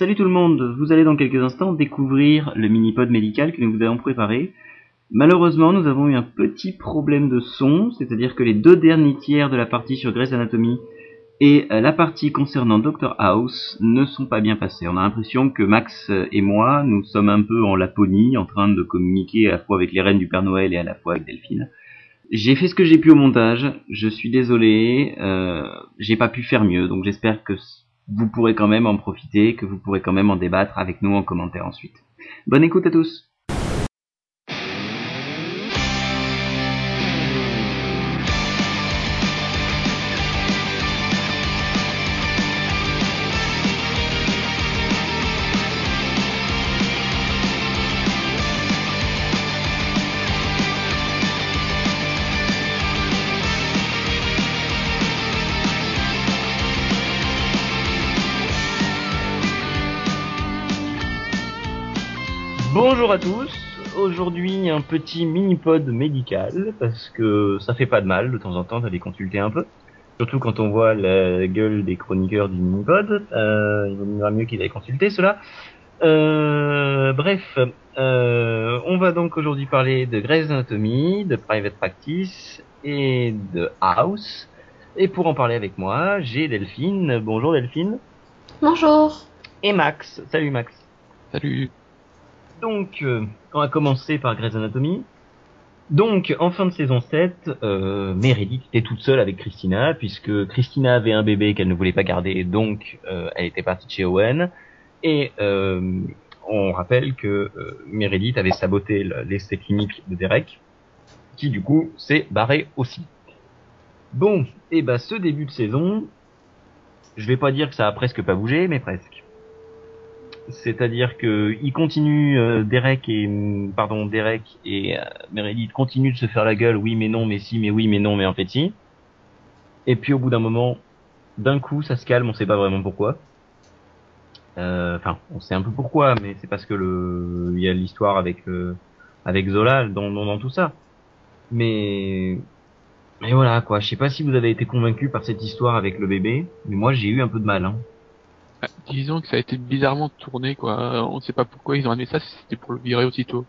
Salut tout le monde, vous allez dans quelques instants découvrir le mini-pod médical que nous vous avons préparé. Malheureusement, nous avons eu un petit problème de son, c'est-à-dire que les deux derniers tiers de la partie sur Grey's Anatomy et euh, la partie concernant Dr House ne sont pas bien passés. On a l'impression que Max et moi, nous sommes un peu en Laponie, en train de communiquer à la fois avec les reines du Père Noël et à la fois avec Delphine. J'ai fait ce que j'ai pu au montage, je suis désolé, euh, j'ai pas pu faire mieux, donc j'espère que vous pourrez quand même en profiter, que vous pourrez quand même en débattre avec nous en commentaire ensuite. Bonne écoute à tous Bonjour à tous. Aujourd'hui, un petit mini-pod médical parce que ça fait pas de mal de temps en temps d'aller consulter un peu. Surtout quand on voit la gueule des chroniqueurs du mini-pod. Euh, il vaudra mieux qu'ils aillent consulter cela. Euh, bref, euh, on va donc aujourd'hui parler de Grey's Anatomy, de Private Practice et de House. Et pour en parler avec moi, j'ai Delphine. Bonjour Delphine. Bonjour. Et Max. Salut Max. Salut. Donc, euh, on va commencer par Grey's Anatomy. Donc, en fin de saison 7, euh, Meredith était toute seule avec Christina, puisque Christina avait un bébé qu'elle ne voulait pas garder, donc euh, elle était partie de chez Owen. Et euh, on rappelle que Meredith avait saboté le- l'essai clinique de Derek, qui du coup s'est barré aussi. Bon, et bah ce début de saison, je vais pas dire que ça a presque pas bougé, mais presque. C'est-à-dire que il continue euh, Derek et pardon Derek et euh, Meredith continuent de se faire la gueule, oui mais non mais si mais oui mais non mais en fait si. Et puis au bout d'un moment, d'un coup ça se calme, on sait pas vraiment pourquoi. Euh, Enfin, on sait un peu pourquoi, mais c'est parce que le il y a l'histoire avec euh, avec Zola dans, dans dans tout ça. Mais mais voilà quoi, je sais pas si vous avez été convaincu par cette histoire avec le bébé, mais moi j'ai eu un peu de mal. Hein. Ah, Disons que ça a été bizarrement tourné, quoi. On ne sait pas pourquoi ils ont amené ça, si c'était pour le virer aussitôt.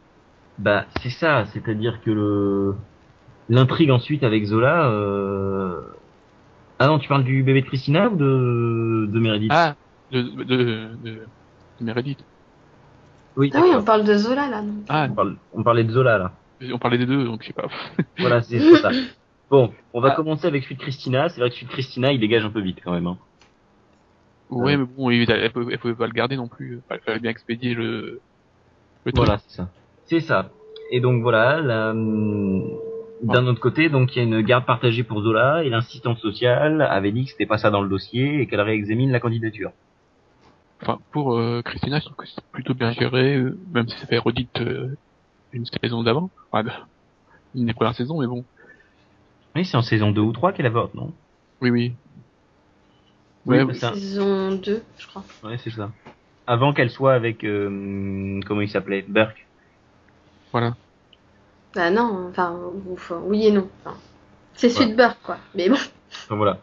Bah, c'est ça, c'est-à-dire que le l'intrigue ensuite avec Zola. Euh... Ah non, tu parles du bébé de Christina ou de de Meredith? Ah, de, de, de, de Meredith. oui. Ah oui, on parle de Zola là. donc. Ah, On, parle- on parlait de Zola là. on parlait des deux, donc je sais pas. Voilà, c'est c'est ça. Bon, on va Ah. commencer avec celui de Christina. C'est vrai que celui de Christina, il dégage un peu vite quand même. Hein. Ouais, mais bon, elle, elle, pouvait, elle pouvait pas le garder non plus. Il fallait bien expédier le. Voilà, c'est ça. C'est ça. Et donc voilà, la- hum, d'un autre côté, donc il y a une garde partagée pour Zola et l'assistante sociale avait dit que c'était pas ça dans le dossier et qu'elle réexamine la candidature. Enfin, pour euh, Christina, je trouve que c'est plutôt bien géré, euh, même si ça fait redite euh, une saison d'avant. Enfin, une des premières saisons, mais bon. Oui, c'est en saison 2 ou 3 qu'elle avorte, non? Oui, oui. Oui, Ouais, ça- Saison 2, je crois. Ouais, c'est ça. Avant qu'elle soit avec euh, comment il s'appelait Burke. voilà. Bah non, enfin, ouf, oui et non. Enfin, c'est celui de Burke, quoi. Mais bon. Enfin voilà.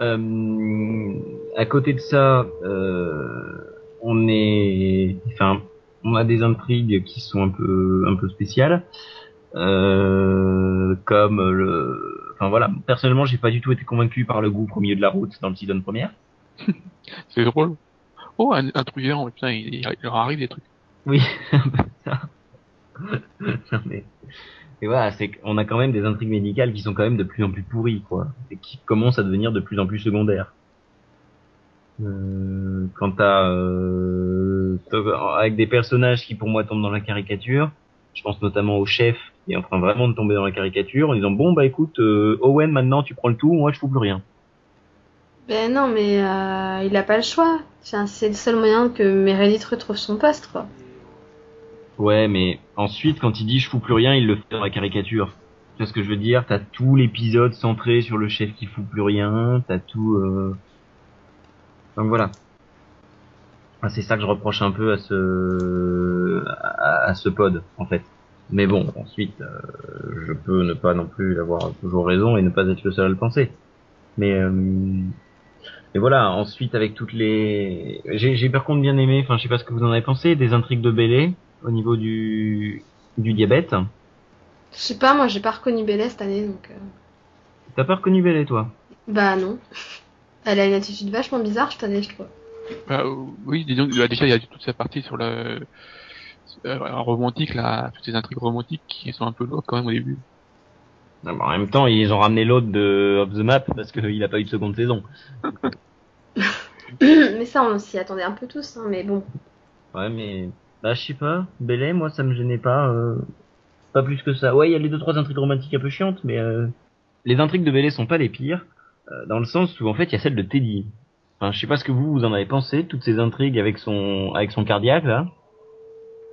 Euh, à côté de ça, euh, on est, enfin, on a des intrigues qui sont un peu, un peu spéciales, euh, comme le, enfin voilà. Personnellement, j'ai pas du tout été convaincu par le gouffre au milieu de la route dans le season première. C'est drôle. Oh, un, un truc géant, putain, il, il leur arrive des trucs. Oui. Non, mais... Et voilà, c'est qu'on a quand même des intrigues médicales qui sont quand même de plus en plus pourries, quoi, et qui commencent à devenir de plus en plus secondaires. Euh, quant à euh, avec des personnages qui pour moi tombent dans la caricature, je pense notamment au chef qui est en train vraiment de tomber dans la caricature en disant bon bah écoute euh, Owen maintenant tu prends le tout, moi je fous plus rien. Ben non, mais euh, il a pas le choix. C'est le seul moyen que Meredith retrouve son poste, quoi. Ouais, mais ensuite, quand il dit je fous plus rien, il le fait dans la caricature. Tu vois ce que je veux dire? T'as tout l'épisode centré sur le chef qui fout plus rien, t'as tout... Euh... Donc voilà. Ah, c'est ça que je reproche un peu à ce à, à ce pod, en fait. Mais bon, ensuite, euh, je peux ne pas non plus avoir toujours raison et ne pas être le seul à le penser. Mais euh, voilà, ensuite avec toutes les... J'ai j'ai par contre bien aimé, enfin je sais pas ce que vous en avez pensé, des intrigues de Bélé au niveau du, du diabète. Je sais pas, moi j'ai pas reconnu Bélé cette année donc. euh, T'as pas reconnu Bélé toi? Bah non. Elle a une attitude vachement bizarre cette année, je trouve. Bah, euh, oui, disons, bah, déjà il y a toute cette partie sur le euh, romantique là, toutes ces intrigues romantiques qui sont un peu lourdes quand même au début. En même temps, ils ont ramené l'autre de Off the Map parce qu'il a pas eu de seconde saison. mais ça, on s'y attendait un peu tous, hein, mais bon. Ouais, mais bah je sais pas, Bélé, moi ça me gênait pas, euh, pas plus que ça. Ouais, il y a les deux trois intrigues romantiques un peu chiantes, mais euh, les intrigues de Bélé sont pas les pires, euh, dans le sens où en fait il y a celle de Teddy. Enfin, je sais pas ce que vous vous en avez pensé, toutes ces intrigues avec son avec son cardiaque là.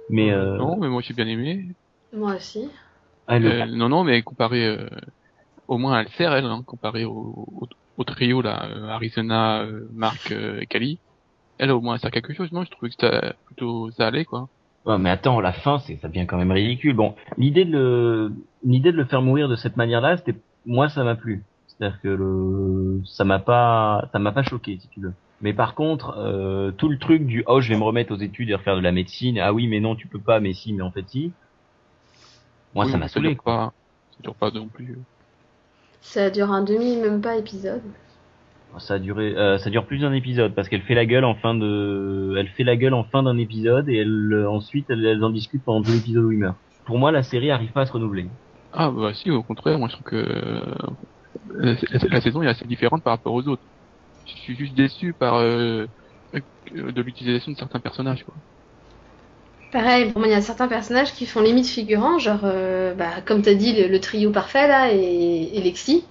Mais euh, Non, mais moi j'ai bien aimé. Moi aussi. ah, le- Euh, non, non, mais comparé, euh, au moins elle sert elle, hein, comparé au, au, au trio là, euh, Arizona, euh, Marc euh, et Kali. Elle au moins elle sert quelque chose. Non, je trouvais que ça plutôt ça allait quoi. Ouais, mais attends, la fin, c'est, ça devient quand même ridicule. Bon, l'idée de le, l'idée de le faire mourir de cette manière-là, c'était, moi, ça m'a plu. C'est-à-dire que le, ça m'a pas, ça m'a pas choqué, si tu veux. Mais par contre, euh, tout le truc du, oh, je vais me remettre aux études et refaire de la médecine. Ah oui, mais non, tu peux pas, mais si, mais en fait si. Moi, Oui, ça m'a saoulé, dure quoi. Pas, ça dure pas non plus. Ça dure un demi, même pas épisode. Ça a duré, euh, ça dure plus d'un épisode parce qu'elle fait la gueule en fin de, elle fait la gueule en fin d'un épisode et elle, euh, ensuite, elles, elles en discutent pendant tout l'épisode où il meurt. Pour moi, la série arrive pas à se renouveler. Ah bah si, au contraire, moi je trouve que la, la saison est assez différente par rapport aux autres. Je suis juste déçu par euh, euh, de l'utilisation de certains personnages quoi. Pareil, pour moi, il y a certains personnages qui font limite figurant, genre, euh, bah, comme t'as dit, le, le trio parfait, là, et, et Lexi,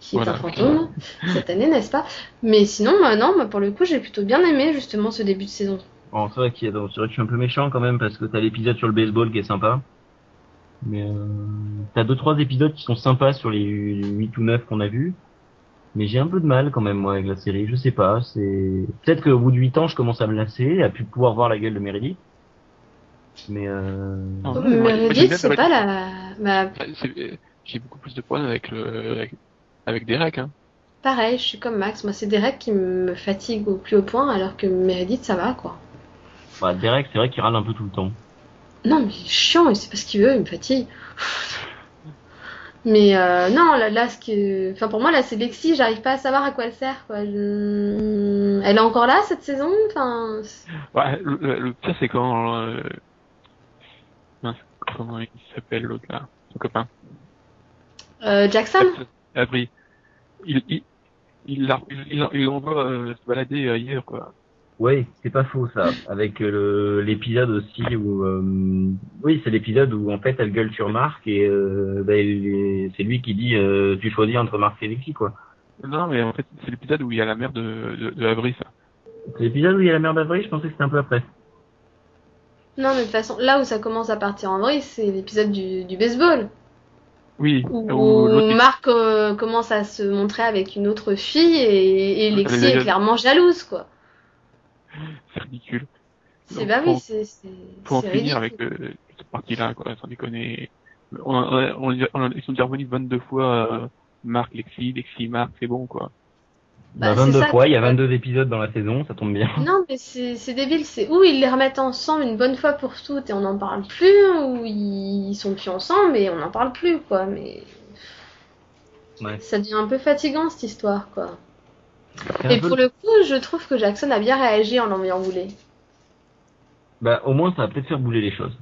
qui est un fantôme, cette année, n'est-ce pas? Mais sinon, moi, non, pour le coup, j'ai plutôt bien aimé, justement, ce début de saison. Bon, c'est vrai y a, vrai que je suis un peu méchant quand même parce que t'as l'épisode sur le baseball qui est sympa. Mais euh, t'as deux trois épisodes qui sont sympas sur les 8 ou 9 qu'on a vus. Mais j'ai un peu de mal quand même moi avec la série, je sais pas, c'est peut-être qu'au bout de 8 ans je commence à me lasser, à plus pouvoir voir la gueule de Meredith. Mais euh... Non, non, j'aime Meredith, c'est pas la... J'ai beaucoup plus de problèmes avec le avec, avec Derek hein. pareil, je suis comme Max, moi, c'est Derek qui me fatigue au plus haut point, alors que Meredith, ça va, quoi. bah, Derek c'est vrai qu'il râle un peu tout le temps. Non, mais il est chiant, il sait pas ce qu'il veut, il me fatigue. Mais euh, non, là, là, ce que... Enfin, pour moi, là, c'est Lexi, j'arrive pas à savoir à quoi elle sert, quoi. Je- Elle est encore là, cette saison Enfin... Ouais, le, le- pire c'est quand euh, comment il s'appelle l'autre là, son copain. Euh, Jackson? Abri. Il il il la- il, il, il l'envoie euh, se balader ailleurs quoi. Oui, c'est pas faux ça. Avec euh, le- l'épisode aussi où, euh, oui, c'est l'épisode où en fait elle gueule sur Marc et euh, bah, c'est lui qui dit euh, tu choisis entre Marc et Lexi quoi. Non mais en fait c'est l'épisode où il y a la mère de de, de Avery, ça. C'est l'épisode où il y a la mère d'Avril, je pensais que c'était un peu après. Non, mais de toute façon, là où ça commence à partir en vrille, c'est l'épisode du, du baseball. Oui. Où, Marc euh, commence à se montrer avec une autre fille et, et Lexi est clairement jalouse, quoi. C'est ridicule. C'est bah faut- oui, c'est Faut en finir avec euh, cette partie-là, quoi, sans déconner. On, on, on, on- ils sont déjà revenus 22 fois, euh, Marc, Lexi, Lexi, Marc, c'est bon, quoi. Bah, Bah, c'est 22 ça fois, il y a 22 épisodes dans la saison, ça tombe bien. Non, mais c'est c'est débile. C'est où ils les remettent ensemble une bonne fois pour toutes et on n'en parle plus, ou ils sont plus ensemble et on n'en parle plus, quoi. Mais Ouais. ça devient un peu fatigant cette histoire, quoi. Et peu- pour le coup, je trouve que Jackson a bien réagi en l'envoyant bouler. Bah, au moins ça va peut-être faire bouger les choses.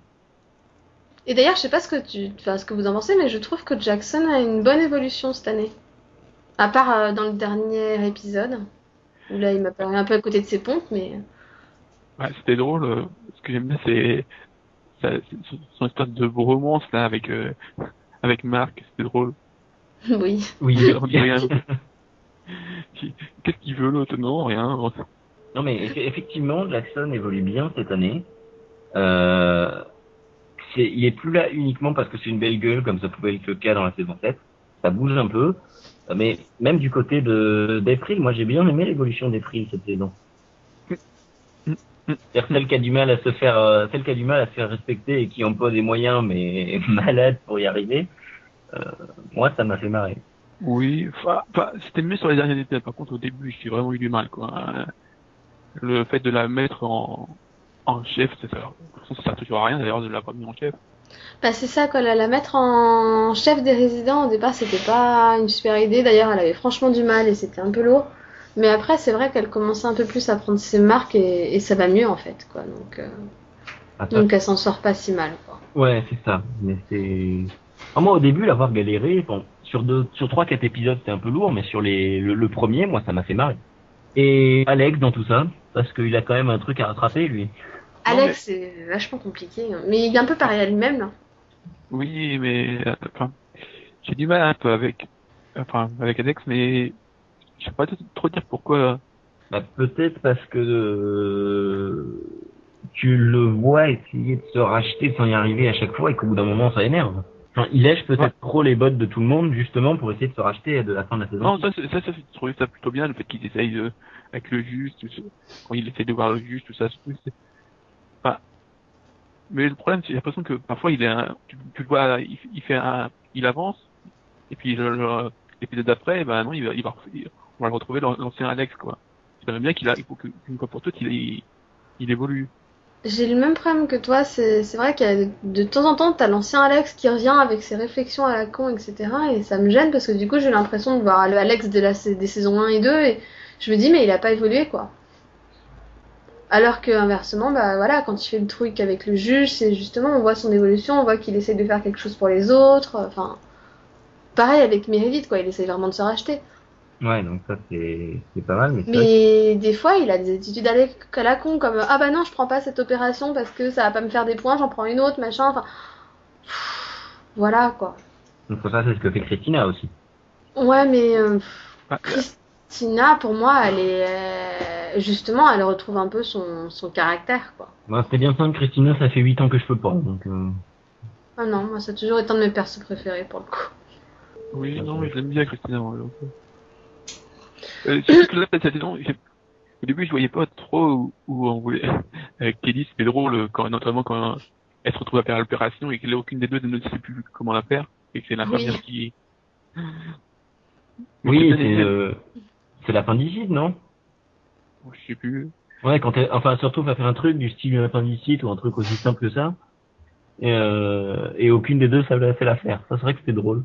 Et d'ailleurs, je sais pas ce que tu, enfin, ce que vous en pensez, mais je trouve que Jackson a une bonne évolution cette année. À part euh, dans le dernier épisode, où là, il m'a paru un peu à côté de ses pompes, mais Ouais, c'était drôle. euh, Ce que j'aime bien, c'est son histoire de romance, là, avec, euh, avec Marc, c'était drôle. oui. Oui. Qu'est-ce qu'il veut, l'autre? Non, rien. non mais eff- effectivement, Jackson évolue bien cette année. Euh, il est plus là uniquement parce que c'est une belle gueule comme ça pouvait être le cas dans la saison 7. Ça bouge un peu. Mais même du côté de d'April, moi j'ai bien aimé l'évolution d'April cette saison. C'est-à-dire celle qui a du mal à se faire, euh, qui a du mal à se faire respecter et qui emploie des moyens mais malades pour y arriver. Euh, moi ça m'a fait marrer. Oui, c'était mieux sur les derniers épisodes. Par contre, au début, j'ai vraiment eu du mal, quoi. Le fait de la mettre en, en chef, ça, ça, ça sert toujours à rien d'ailleurs de la pas mis en chef. Bah c'est ça, quoi. La, la mettre en chef des résidents, au départ, c'était pas une super idée. D'ailleurs, elle avait franchement du mal et c'était un peu lourd. Mais après, c'est vrai qu'elle commençait un peu plus à prendre ses marques et, et ça va mieux, en fait, quoi. Donc, euh, Ah, donc elle s'en sort pas si mal, quoi. Ouais, c'est ça. Mais c'est. Moi, au début, l'avoir galéré, bon, sur deux, sur trois, quatre épisodes, c'était un peu lourd, mais sur les, le, le premier, moi, ça m'a fait marrer. Et Alex dans tout ça, parce qu'il a quand même un truc à rattraper, lui. Alex, c'est vachement compliqué. hein. Mais il est un peu pareil à lui-même, là. Oui, mais euh, enfin, j'ai du mal un peu avec, enfin, avec Alex, mais je sais pas trop dire pourquoi. Bah, peut-être parce que euh, tu le vois essayer de se racheter sans y arriver à chaque fois et qu'au bout d'un moment, ça énerve. Enfin, il lèche peut-être Ouais. trop les bottes de tout le monde, justement, pour essayer de se racheter de la fin de la saison. Non, ça, c'est- ça, ça, j'ai trouvé ça plutôt bien, le fait qu'il essaye de, avec le juge, tout ça, quand il essaye de voir le juge, tout ça, c'est- c'est- enfin, mais le problème, c'est j'ai l'impression que parfois il est, un, tu, tu le vois, il, il fait un, il avance, et puis l'épisode d'après, ben non, il va, il va, on va le retrouver l'an- l'ancien Alex, quoi. J'aimerais bien qu'il a, il faut qu'une fois pour toutes, il, il évolue. J'ai le même problème que toi. C'est vrai qu'il y a de, temps en temps, t'as l'ancien Alex qui revient avec ses réflexions à la con, etc. Et ça me gêne parce que du coup, j'ai l'impression de voir le Alex de la, des saisons 1 et 2 et je me dis, mais il a pas évolué, quoi. Alors que inversement, bah voilà, quand il fait le truc avec le juge, c'est justement, on voit son évolution, on voit qu'il essaie de faire quelque chose pour les autres. Enfin, pareil avec Meredith, quoi. Il essaie vraiment de se racheter. Ouais, donc ça, c'est c'est pas mal, mais Mais des fois, il a des attitudes à la- con, comme ah bah non, je prends pas cette opération parce que ça va pas me faire des points, j'en prends une autre, machin. Enfin, pff, voilà quoi. donc ça, c'est ce que fait Christina aussi. Ouais, mais euh, Enfin, Christina, pour moi, elle est euh, justement, elle retrouve un peu son, son caractère quoi. Moi, c'est bien simple, Christina, ça fait 8 ans que je peux pas, donc... Euh... Ah non, moi, ça a toujours été un de mes persos préférés pour le coup. Oui, non, mais je l'aime bien, Christina. donc. Euh, c'est juste que là, cette saison, j'ai- au début, je voyais pas trop où, où on voulait. Avec Kelly, c'était drôle, euh, quand, notamment quand elle se retrouve à faire l'opération et qu'aucune des deux ne sait plus comment la faire, et que c'est l'infirmière Oui. qui... Oui, c'est euh, c'est l'appendicite, non? Je sais plus. Ouais, quand elle, enfin, surtout, va faire un truc du style une appendicite ou un truc aussi simple que ça. Et, euh, et aucune des deux savait fait l'affaire. Ça, c'est vrai que c'était drôle.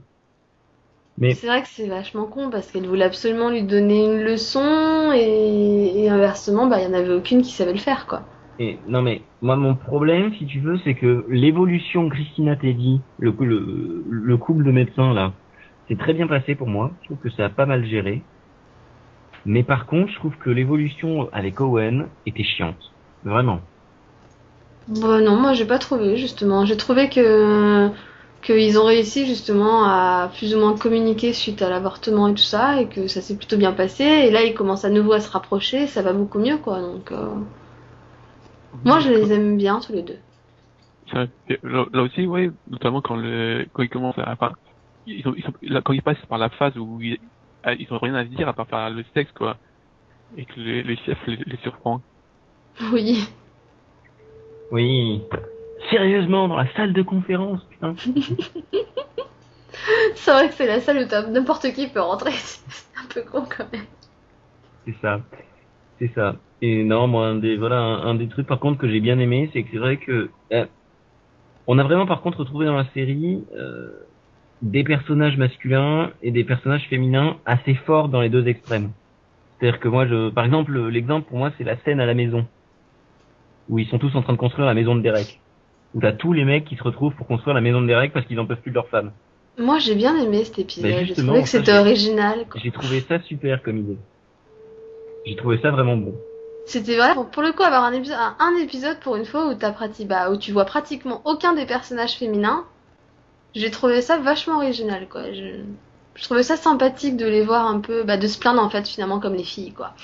Mais C'est vrai que c'est vachement con parce qu'elle voulait absolument lui donner une leçon et, et inversement, bah, il y en avait aucune qui savait le faire quoi. Et, non mais moi mon problème si tu veux c'est que l'évolution Christina Teddy, le, le, le couple de médecins là, c'est très bien passé pour moi. Je trouve que ça a pas mal géré. Mais par contre je trouve que l'évolution avec Owen était chiante. Vraiment. Bon, non, moi j'ai pas trouvé justement. J'ai trouvé que qu'ils ont réussi justement à plus ou moins communiquer suite à l'avortement et tout ça et que ça s'est plutôt bien passé. Et là ils commencent à nouveau à se rapprocher, ça va beaucoup mieux quoi. Donc euh, moi je les aime bien tous les deux. C'est vrai que Là, là aussi, oui, notamment quand le, quand ils commencent à, enfin, ils ont, ils sont, là, quand ils passent par la phase où ils, ah, ils ont rien à dire à part faire le sexe, quoi. Et que les, les chefs les, les surprend. Oui. Oui. Sérieusement dans la salle de conférence C'est vrai que c'est la salle où n'importe qui peut rentrer. C'est un peu con quand même. C'est ça. C'est ça. Et non, moi, un des, voilà, un, un des trucs, par contre, que j'ai bien aimé, c'est que c'est vrai que, euh, on a vraiment, par contre, retrouvé dans la série, euh, des personnages masculins et des personnages féminins assez forts dans les deux extrêmes. C'est-à-dire que moi, je, par exemple, l'exemple pour moi, c'est la scène à la maison. Où ils sont tous en train de construire la maison de Derek. Où t'as tous les mecs qui se retrouvent pour construire la maison de Derek parce qu'ils en peuvent plus de leur femme. Moi j'ai bien aimé cet épisode. Bah, J'ai trouvé que c'était original. J'ai trouvé ça super comme idée. J'ai trouvé ça vraiment bon. C'était voilà pour, pour le coup avoir un épisode, un, un épisode pour une fois où t'as bah, où tu vois pratiquement aucun des personnages féminins. J'ai trouvé ça vachement original quoi. Je, je trouvais ça sympathique de les voir un peu, bah, de se plaindre en fait finalement comme les filles quoi.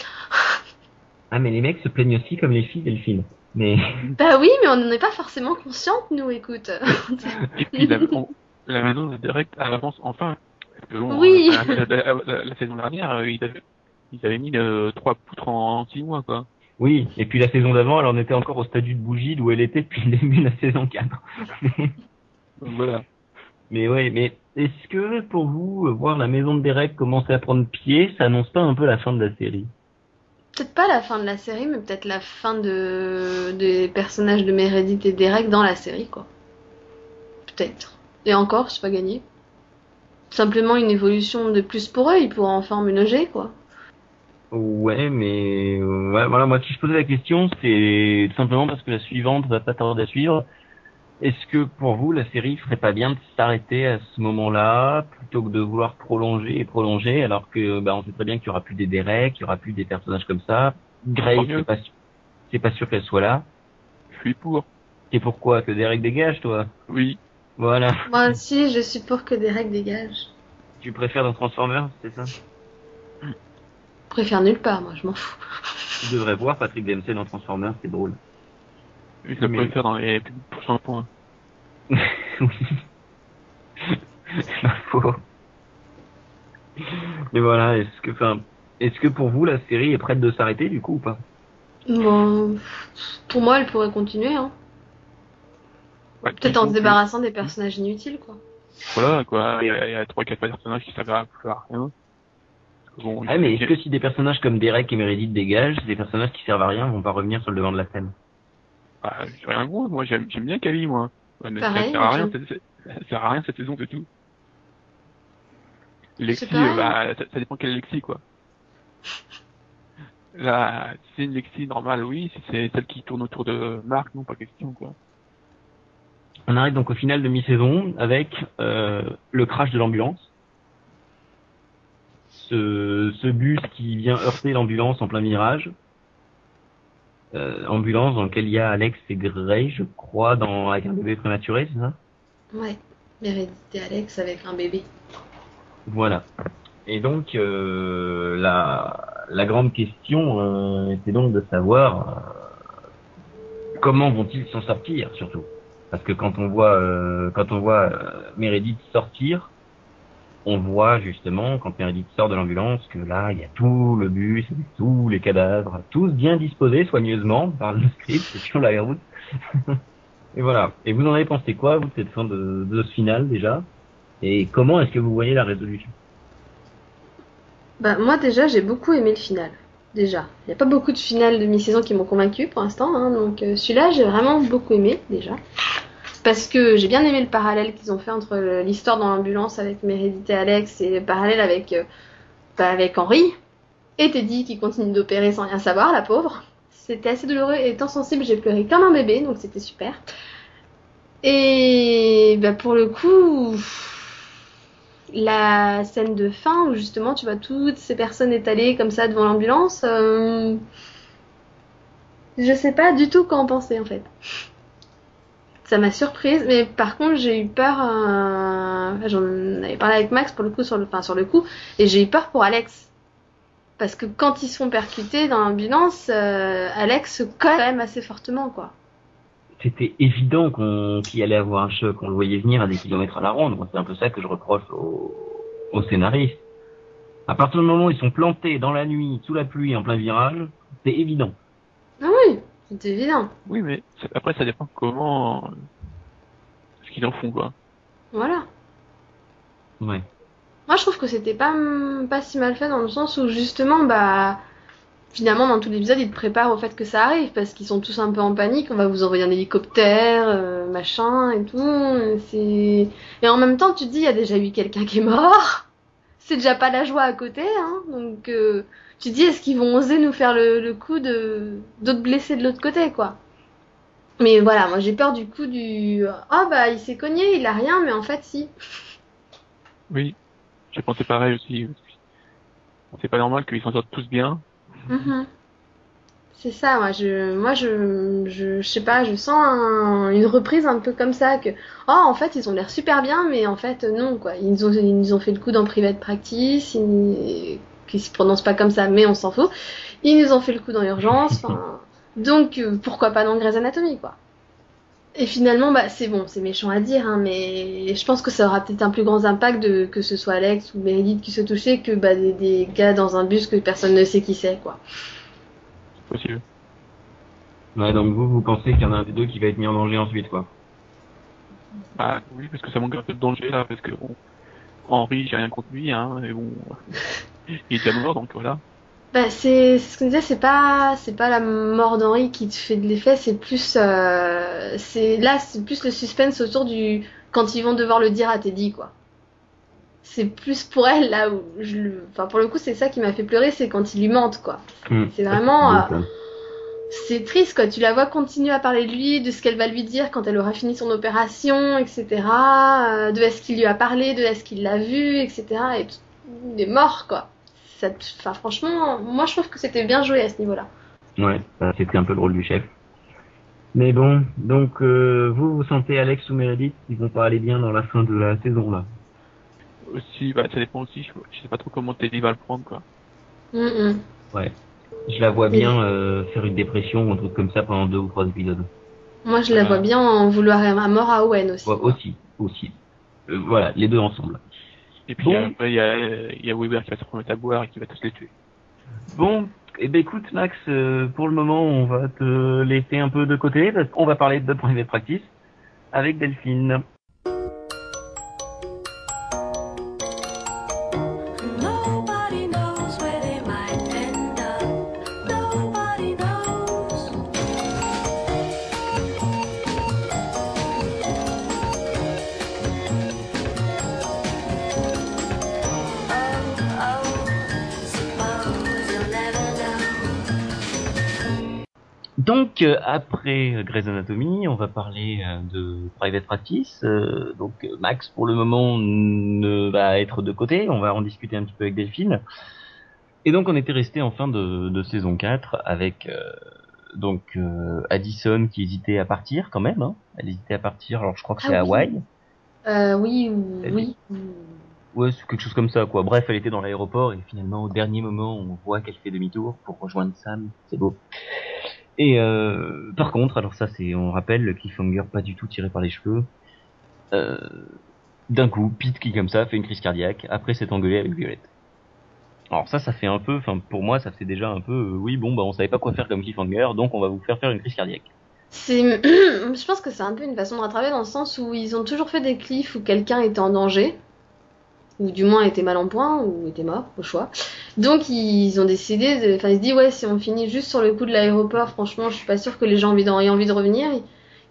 Ah, mais les mecs se plaignent aussi comme les filles Delphine. Mais, Bah oui, mais on n'en est pas forcément consciente nous, écoute. Et puis la, on- la maison de direct avance enfin. Parce que bon, Oui. euh, La, la- la- la saison dernière, euh, ils avaient, ils avaient mis euh, trois poutres en, en six mois, quoi. oui. Et puis la saison d'avant, elle en était encore au statut de bougie d'où elle était depuis le début de la saison 4. Donc voilà. Mais ouais, mais est-ce que pour vous, voir la maison de Derek commencer à prendre pied, ça annonce pas un peu la fin de la série? Peut-être pas la fin de la série, mais peut-être la fin de des personnages de Meredith et Derek dans la série, quoi. Peut-être. Et encore, c'est pas gagné. Simplement une évolution de plus pour eux, ils pourront enfin emménager, quoi. Ouais, mais voilà, moi si je posais la question, c'est simplement parce que la suivante va pas tarder à suivre. Est-ce que pour vous, la série ferait pas bien de s'arrêter à ce moment-là, plutôt que de vouloir prolonger et prolonger, alors que bah, on sait très bien qu'il y aura plus des Derek, qu'il y aura plus des personnages comme ça. Grace, c'est pas, c'est pas sûr qu'elle soit là. Je suis pour. Et pourquoi que Derek dégage, toi? Oui. Voilà. Moi aussi, je suis pour que Derek dégage. Tu préfères dans Transformers, c'est ça? Je préfère nulle part, moi, je m'en fous. Tu devrais voir Patrick Dempsey dans Transformers, c'est drôle. Je le Mais- préfère dans les prochains points. oui. C'est pas faux. Mais voilà, est-ce que, enfin, est-ce que pour vous la série est prête de s'arrêter du coup ou pas? Bon, pour moi, elle pourrait continuer, hein. Ouais, Peut-être en se débarrassant des personnages inutiles, quoi. Voilà, quoi. Il y a, trois, quatre personnages qui servent à plus à rien. Bon, Ah mais est-ce que si des personnages comme Derek et Meredith dégagent, des personnages qui servent à rien vont pas revenir sur le devant de la scène? Ah, j'ai rien contre, moi j'aime j'aime bien Kali, moi. Ouais, Pareil, ça sert à rien, ça sert à rien cette saison, c'est tout. Lexi, euh, bah, ça, ça dépend quelle Lexi, quoi. Là, si c'est une Lexi normale, oui. Si c'est celle qui tourne autour de Marc, non, pas question, quoi. On arrive donc au final de mi-saison avec euh, le crash de l'ambulance. Ce, ce bus qui vient heurter l'ambulance en plein virage. Euh, ambulance dans lequel il y a Alex et Gray, je crois, dans avec un bébé prématuré, c'est ça? Ouais. Meredith et Alex avec un bébé. Voilà. Et donc euh, la, la grande question euh, était donc de savoir euh, comment vont-ils s'en sortir surtout? Parce que quand on voit quand on voit Meredith sortir, on voit justement quand Meredith sort de l'ambulance que là il y a tout le bus, tous les cadavres, tous bien disposés soigneusement par le script sur la route. et voilà. Et vous en avez pensé quoi vous de cette fin de, de ce final déjà? Et comment est-ce que vous voyez la résolution? Bah, moi, déjà, j'ai beaucoup aimé le final. Déjà. Il n'y a pas beaucoup de finales de mi-saison qui m'ont convaincu pour l'instant, hein, donc euh, celui-là, j'ai vraiment beaucoup aimé, déjà. Parce que j'ai bien aimé le parallèle qu'ils ont fait entre l'histoire dans l'ambulance avec Meredith et Alex et le parallèle avec, euh, bah, avec Henri. Et Teddy qui continue d'opérer sans rien savoir, la pauvre. C'était assez douloureux et étant sensible, j'ai pleuré comme un bébé, donc c'était super. Et bah, pour le coup, la scène de fin où justement tu vois toutes ces personnes étalées comme ça devant l'ambulance, euh, je sais pas du tout quoi en penser en fait. Ça m'a surprise, mais par contre j'ai eu peur. euh, enfin, J'en avais parlé avec Max pour le coup sur le, enfin, sur le coup, et j'ai eu peur pour Alex. Parce que quand ils se font percuter dans l'ambulance, euh, Alex se colle quand même assez fortement quoi. C'était évident qu'il allait avoir un choc, on le voyait venir à des kilomètres à la ronde. C'est un peu ça que je reproche aux, aux scénaristes. À partir du moment où ils sont plantés dans la nuit, sous la pluie, en plein virage, c'est évident. Ah oui, c'est évident. Oui, mais après, ça dépend comment, ce qu'ils en font, quoi. Voilà. Ouais. Moi, je trouve que c'était pas, pas si mal fait dans le sens où justement, bah, finalement, dans tout l'épisode, ils te préparent au fait que ça arrive parce qu'ils sont tous un peu en panique. On va vous envoyer un hélicoptère, euh, machin et tout. et et en même temps, tu te dis, il y a déjà eu quelqu'un qui est mort. C'est déjà pas la joie à côté, hein. Donc, euh, tu te dis, est-ce qu'ils vont oser nous faire le, le coup de d'autres blessés de l'autre côté, quoi? Mais voilà, moi j'ai peur du coup du ah bah il s'est cogné, il a rien, mais en fait si. Oui. J'ai pensé pareil aussi. C'est pas normal qu'ils s'en sortent tous bien. Mhm. C'est ça, moi je, moi je, je, je sais pas, je sens un- une reprise un peu comme ça que, oh en fait ils ont l'air super bien, mais en fait non quoi, ils nous ont, ils nous ont fait le coup dans private practice, ils, qui se prononcent pas comme ça, mais on s'en fout, ils nous ont fait le coup dans urgence, enfin, donc euh, pourquoi pas dans Grey's Anatomy quoi. Et finalement bah c'est bon, c'est méchant à dire, hein, mais je pense que ça aura peut-être un plus grand impact de que ce soit Alex ou Meredith qui se touchaient que bah des, des gars dans un bus que personne ne sait qui c'est quoi. C'est possible. Ouais, donc vous, vous pensez qu'il y en a un des deux qui va être mis en danger ensuite, quoi. Bah oui, parce que ça manque un peu de danger là, parce que bon, Henri, j'ai rien contre lui, hein, mais bon, il est déjà mort, donc voilà. Bah, c'est ce qu'on disait, c'est pas c'est pas la mort d'Henri qui te fait de l'effet, c'est plus euh, c'est là c'est plus le suspense autour du quand ils vont devoir le dire à Teddy quoi. C'est plus pour elle là où je le enfin pour le coup c'est ça qui m'a fait pleurer, c'est quand il lui mentent quoi. Hmm. C'est vraiment euh, euh, c'est triste quoi, tu la vois continuer à parler de lui, de ce qu'elle va lui dire quand elle aura fini son opération, etc. euh, de est-ce qu'il lui a parlé, de est-ce qu'il l'a vu, etc. Et tout- il est mort quoi. Ça, te- enfin franchement, moi je trouve que c'était bien joué à ce niveau-là. Ouais, c'était un peu le rôle du chef. Mais bon, donc euh, vous, vous sentez Alex ou Meredith qui vont pas aller bien dans la fin de la saison là Aussi, bah ça dépend aussi, je, je sais pas trop comment Teddy va le prendre, quoi. Mm, mm. Je la vois bien euh, faire une dépression ou un truc comme ça pendant deux ou trois épisodes. Moi je la Ouais. vois bien en vouloir à mort à Owen aussi. Ouais, aussi, aussi. Euh, voilà, les deux ensemble. Et puis Bon. après, il y a, il y a Weaver qui va se remettre à boire et qui va tous les tuer. Bon, eh ben écoute Max, euh, pour le moment on va te laisser un peu de côté parce qu'on va parler de private practice avec Delphine. Donc après Grey's Anatomy, on va parler euh, de private practice. Euh, donc euh, Max pour le moment ne va être de côté, on va en discuter un petit peu avec Delphine. Et donc on était resté en fin de, de saison 4 avec euh, donc euh, Addison qui hésitait à partir quand même. Hein. Elle hésitait à partir, alors je crois que Ah c'est oui. Hawaï. Euh, oui, ou- Elle oui. Ouais, c'est quelque chose comme ça, quoi. Bref, elle était dans l'aéroport et finalement, au dernier moment, on voit qu'elle fait demi-tour pour rejoindre Sam. C'est beau. Et euh, par contre, alors ça, c'est, on rappelle, le cliffhanger pas du tout tiré par les cheveux. Euh, D'un coup, Pete qui comme ça fait une crise cardiaque après s'être engueulé avec Violette. Alors ça, ça fait un peu, enfin pour moi, ça fait déjà un peu, euh, oui, bon, bah on savait pas quoi faire comme cliffhanger, donc on va vous faire faire une crise cardiaque. C'est, je pense que c'est un peu une façon de rattraper dans le sens où ils ont toujours fait des cliffs où quelqu'un était en danger, ou du moins était mal en point, ou était mort, au choix. Donc ils ont décidé, de... enfin ils se disent ouais si on finit juste sur le coup de l'aéroport, franchement je suis pas sûre que les gens aient envie de revenir.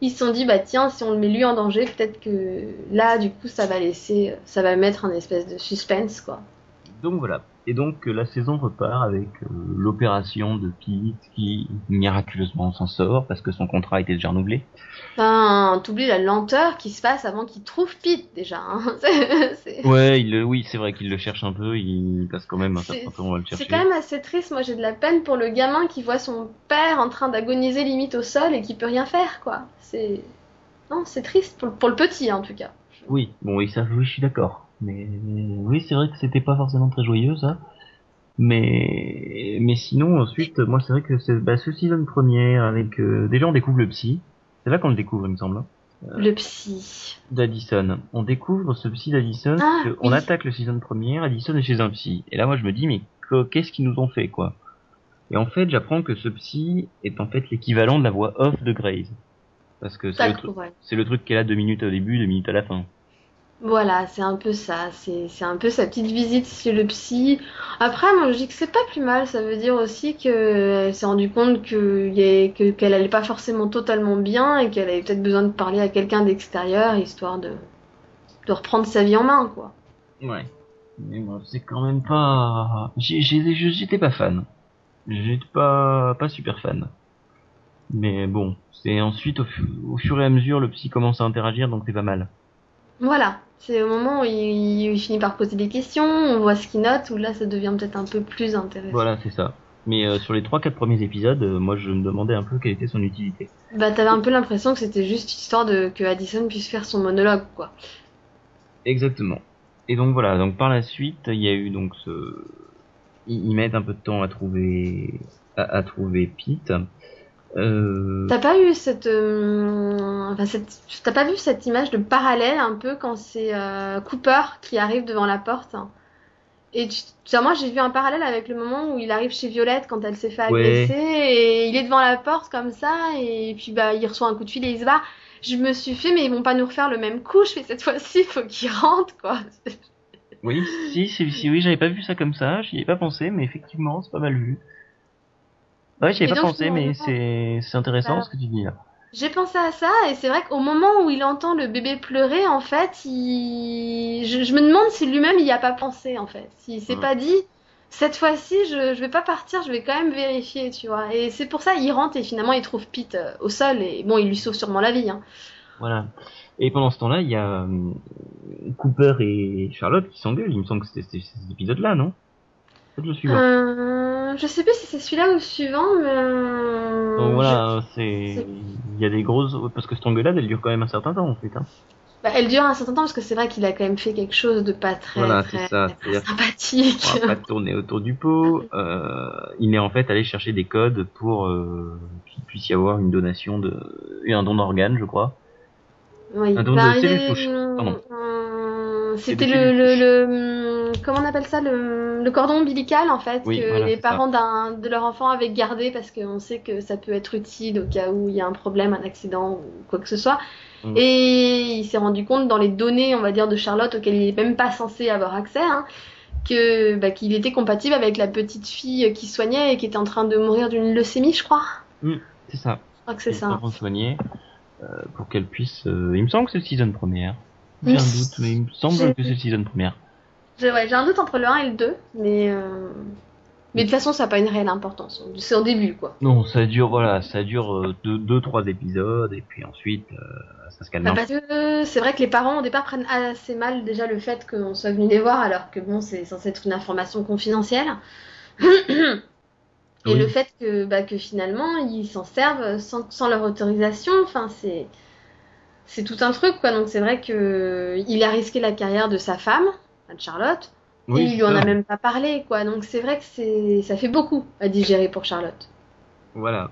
Ils se sont dit bah tiens si on le met lui en danger, peut-être que là du coup ça va laisser, ça va mettre un espèce de suspense quoi. Donc voilà. Et donc euh, la saison repart avec euh, l'opération de Pete qui miraculeusement s'en sort parce que son contrat été déjà renouvelé. Enfin t'oublies la lenteur qui se passe avant qu'il trouve Pete déjà. hein. Ouais, il oui, c'est vrai qu'il le cherche un peu, il passe quand même un certain temps à le chercher. C'est quand même assez triste. Moi, j'ai de la peine pour le gamin qui voit son père en train d'agoniser limite au sol et qui peut rien faire, quoi. C'est non, c'est triste pour, pour le petit, en tout cas. Oui, bon, oui, ça, oui, je suis d'accord. Mais oui, c'est vrai que c'était pas forcément très joyeux ça. Mais mais sinon ensuite, moi c'est vrai que c'est bah, ce season première avec euh, déjà on découvre le psy. C'est là qu'on le découvre, il me semble. hein, Le psy. D'Addison. On découvre ce psy d'Addison. Ah, on attaque le season première, Addison est chez un psy. Et là moi je me dis mais que- qu'est-ce qu'ils nous ont fait quoi? Et en fait j'apprends que ce psy est en fait l'équivalent de la voix off de Grey's. Parce que le, ouais. c'est le truc qu'elle a deux minutes au début, deux minutes à la fin. Voilà, c'est un peu ça. C'est c'est un peu sa petite visite chez le psy. Après, moi, je dis que c'est pas plus mal. Ça veut dire aussi qu'elle s'est rendue compte que y que- qu'elle allait pas forcément totalement bien et qu'elle avait peut-être besoin de parler à quelqu'un d'extérieur histoire de de reprendre sa vie en main, quoi. Ouais. Mais moi, c'est quand même pas. J'ai- j'ai- j'ai- J'étais pas fan. J'étais pas pas super fan. Mais bon, c'est ensuite au, fu- au fur et à mesure le psy commence à interagir, donc c'est pas mal. Voilà, c'est au moment où il, il finit par poser des questions, on voit ce qu'il note, où là ça devient peut-être un peu plus intéressant. Voilà, c'est ça. Mais euh, sur les trois quatre premiers épisodes, euh, moi je me demandais un peu quelle était son utilité. Bah t'avais un peu l'impression que c'était juste histoire de que Addison puisse faire son monologue, quoi. Exactement. Et donc voilà, donc par la suite, il y a eu donc ce ils, ils mettent un peu de temps à trouver à, à trouver Pete. Euh... T'as pas eu cette, euh, enfin cette, t'as pas vu cette image de parallèle un peu quand c'est euh, Cooper qui arrive devant la porte? Hein, Et tu, moi, j'ai vu un parallèle avec le moment où il arrive chez Violette quand elle s'est fait Ouais. agresser et il est devant la porte comme ça et puis bah il reçoit un coup de fil et il se barre. Je me suis fait, mais ils vont pas nous refaire le même coup. Je fais cette fois-ci, faut qu'il rentre quoi. Oui, si, si, si, oui, j'avais pas vu ça comme ça, j'y ai pas pensé, mais effectivement, c'est pas mal vu. Ouais, j'y ai Et pas donc, pensé, mais c'est, c'est intéressant Bah. ce que tu dis là. J'ai pensé à ça et c'est vrai qu'au moment où il entend le bébé pleurer, en fait, il... je, je me demande si lui-même il y a pas pensé en fait. S'il s'est Mm. pas dit, cette fois-ci, je, je vais pas partir, je vais quand même vérifier, tu vois. Et c'est pour ça il rentre et finalement il trouve Pete euh, au sol et bon, il lui sauve sûrement la vie. Hein. Voilà. Et pendant ce temps-là, il y a euh, Cooper et Charlotte qui s'engueulent. Il me semble que c'était c'était cet épisode-là, non? Le suivant. Euh, je sais plus si c'est celui-là ou le suivant, mais. euh, Donc voilà, c'est, c'est- il y a des grosses, parce que cette engueulade, elle dure quand même un certain temps en fait. Hein. Bah, elle dure un certain temps parce que c'est vrai qu'il a quand même fait quelque chose de pas très, Voilà, très, c'est ça, très c'est-à-dire- sympathique. On va pas tourner autour du pot. Euh, il est en fait allé chercher des codes pour euh, qu'il puisse y avoir une donation de, et un don d'organes, je crois. Oui, Un don de bah, il cellules pardon. euh, C'était le, le, comment on appelle ça, le, le cordon ombilical en fait, Oui, que voilà, les parents d'un, de leur enfant avaient gardé parce qu'on sait que ça peut être utile au cas où il y a un problème, un accident ou quoi que ce soit. Mm. Et il s'est rendu compte dans les données, on va dire, de Charlotte auxquelles il est même pas censé avoir accès, hein, que bah, qu'il était compatible avec la petite fille qui soignait et qui était en train de mourir d'une leucémie, je crois. C'est ça. Je crois que c'est ça. soigner euh, pour qu'elle puisse. euh, il me semble que c'est le season première. J'ai un doute, mais il me semble que c'est le season première. J'ai ouais, j'ai un doute entre le 1 et le 2, mais, euh, mais de toute façon, ça n'a pas une réelle importance. C'est au début, quoi. Non, ça dure, voilà, ça dure euh, deux, deux, épisodes et puis ensuite euh, ça se calme. Bah, parce que c'est vrai que les parents, au départ, prennent assez mal déjà le fait qu'on soit venu les voir, alors que bon, c'est censé être une information confidentielle. Et Oui. le fait que, bah, que finalement, ils s'en servent sans, sans leur autorisation, enfin, c'est. C'est tout un truc, quoi. Donc, c'est vrai que il a risqué la carrière de sa femme, Charlotte, Oui, et il lui en a même pas parlé, quoi. Donc, c'est vrai que c'est, ça fait beaucoup à digérer pour Charlotte. Voilà.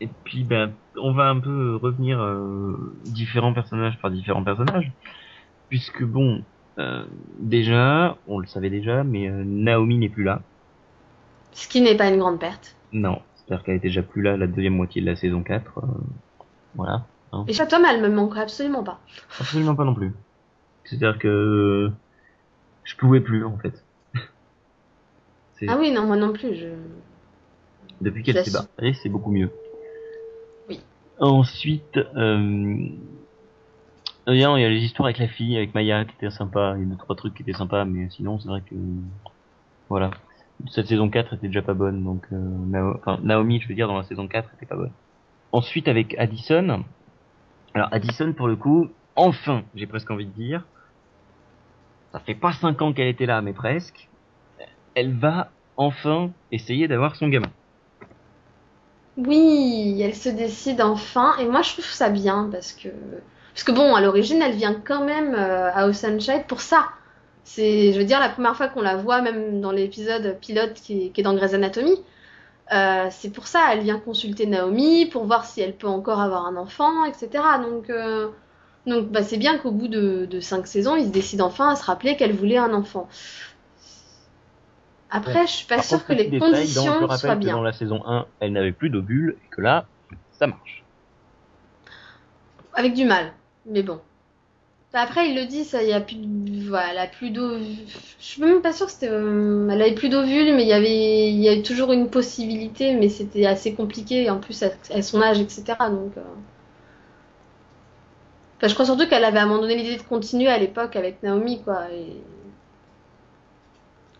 Et puis, ben, on va un peu revenir euh, différents personnages par différents personnages, puisque bon, euh, déjà, on le savait déjà, mais euh, Naomi n'est plus là. Ce qui n'est pas une grande perte. Non, c'est-à-dire qu'elle était déjà plus là la deuxième moitié de la saison 4. euh, voilà. Et chez Tom, elle me manquerait absolument pas. Absolument pas non plus. C'est-à-dire que je pouvais plus en fait. Ah oui, non, moi non plus. Je... Depuis qu'elle s'est se- barrée, c'est beaucoup mieux. Oui. Ensuite, euh... il y a les histoires avec la fille, avec Maya qui étaient sympas, il y a deux trois trucs qui étaient sympas, mais sinon c'est vrai que voilà. Cette saison 4 était déjà pas bonne, donc euh, Nao- enfin, Naomi, je veux dire, dans la saison 4 était pas bonne. Ensuite avec Addison. Alors Addison pour le coup, enfin, j'ai presque envie de dire, ça fait pas 5 ans qu'elle était là, mais presque. Elle va enfin essayer d'avoir son gamin. Oui, elle se décide enfin, et moi je trouve ça bien parce que parce que bon, à l'origine, elle vient quand même euh, à Oceanside pour ça. C'est, je veux dire, la première fois qu'on la voit, même dans l'épisode pilote qui est, qui est dans Grey's Anatomy, euh, c'est pour ça. Elle vient consulter Naomi pour voir si elle peut encore avoir un enfant, etc. Donc, euh, donc, bah, c'est bien qu'au bout de, de cinq saisons, ils se décident enfin à se rappeler qu'elle voulait un enfant. Après, je suis pas Par sûre contre, que les détail, dans- je conditions rappelle soient que bien. Dans la saison 1, elle n'avait plus d'ovules et que là, ça marche. Avec du mal, mais bon. Après, il le dit, ça, il y a plus, voilà, plus d'ovules. Je suis même pas sûre que c'était, euh, elle avait plus d'ovules, mais il y avait, il y avait toujours une possibilité, mais c'était assez compliqué, en plus, à, à son âge, etc. Donc, euh. Enfin, je crois surtout qu'elle avait abandonné l'idée de continuer à l'époque avec Naomi, quoi. Et...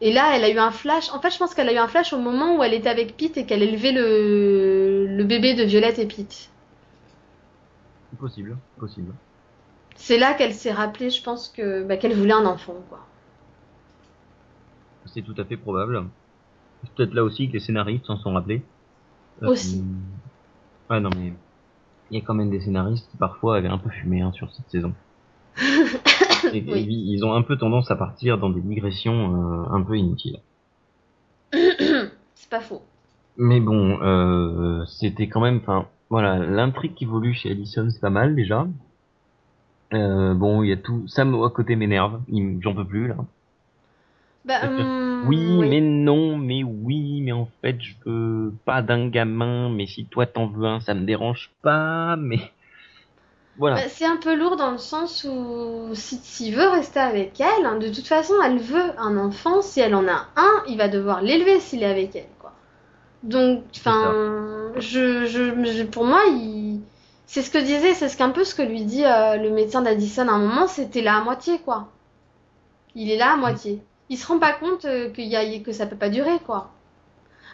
et là, elle a eu un flash. En fait, je pense qu'elle a eu un flash au moment où elle était avec Pete et qu'elle élevait le, le bébé de Violette et Pete. Possible, possible. C'est là qu'elle s'est rappelée, je pense, que bah, qu'elle voulait un enfant, quoi. C'est tout à fait probable. C'est peut-être là aussi que les scénaristes s'en sont rappelés. Euh, Aussi. Ouais, non mais il y a quand même des scénaristes qui parfois avaient un peu fumé hein, sur cette saison. et, et Oui. ils ont un peu tendance à partir dans des digressions euh, un peu inutiles. C'est pas faux. Mais bon, euh, c'était quand même, enfin, voilà, l'intrigue qui évolue chez Allison, c'est pas mal déjà. Euh, bon, il y a tout. Sam à côté m'énerve, j'en peux plus là. Bah, hum, Oui, mais non, mais oui, mais en fait, je veux pas d'un gamin, mais si toi t'en veux un, ça me dérange pas, mais voilà. Bah, c'est un peu lourd dans le sens où si s'il veut rester avec elle, hein, de toute façon, elle veut un enfant. Si elle en a un, il va devoir l'élever s'il est avec elle, quoi. Donc, enfin, je, je, je- pour moi, il... c'est ce que disait, c'est ce qu'un peu ce que lui dit euh, le médecin d'Addison à un moment, c'était là à moitié, quoi. Il est là à moitié. Il se rend pas compte euh, qu'il y a, que ça peut pas durer, quoi.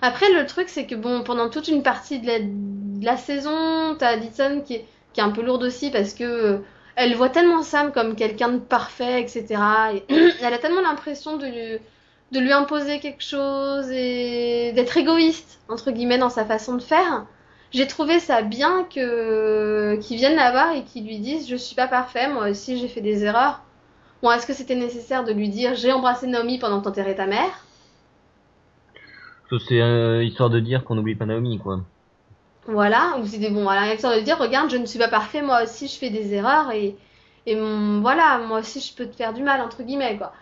Après, le truc, c'est que bon, pendant toute une partie de la, saison, t'as Addison qui est, qui est un peu lourde aussi parce que euh, elle voit tellement Sam comme quelqu'un de parfait, etc. Et elle a tellement l'impression de lui, de lui imposer quelque chose et d'être égoïste, entre guillemets, dans sa façon de faire. J'ai trouvé ça bien que qu'ils viennent la voir et qu'ils lui disent je suis pas parfait, moi aussi j'ai fait des erreurs. Bon, est-ce que c'était nécessaire de lui dire j'ai embrassé Naomi pendant que t'enterrais ta mère? C'est euh, histoire de dire qu'on n'oublie pas Naomi, quoi. Voilà, ou c'était bon, voilà, histoire de dire regarde, je ne suis pas parfait, moi aussi je fais des erreurs et, et mon- voilà, moi aussi je peux te faire du mal, entre guillemets, quoi.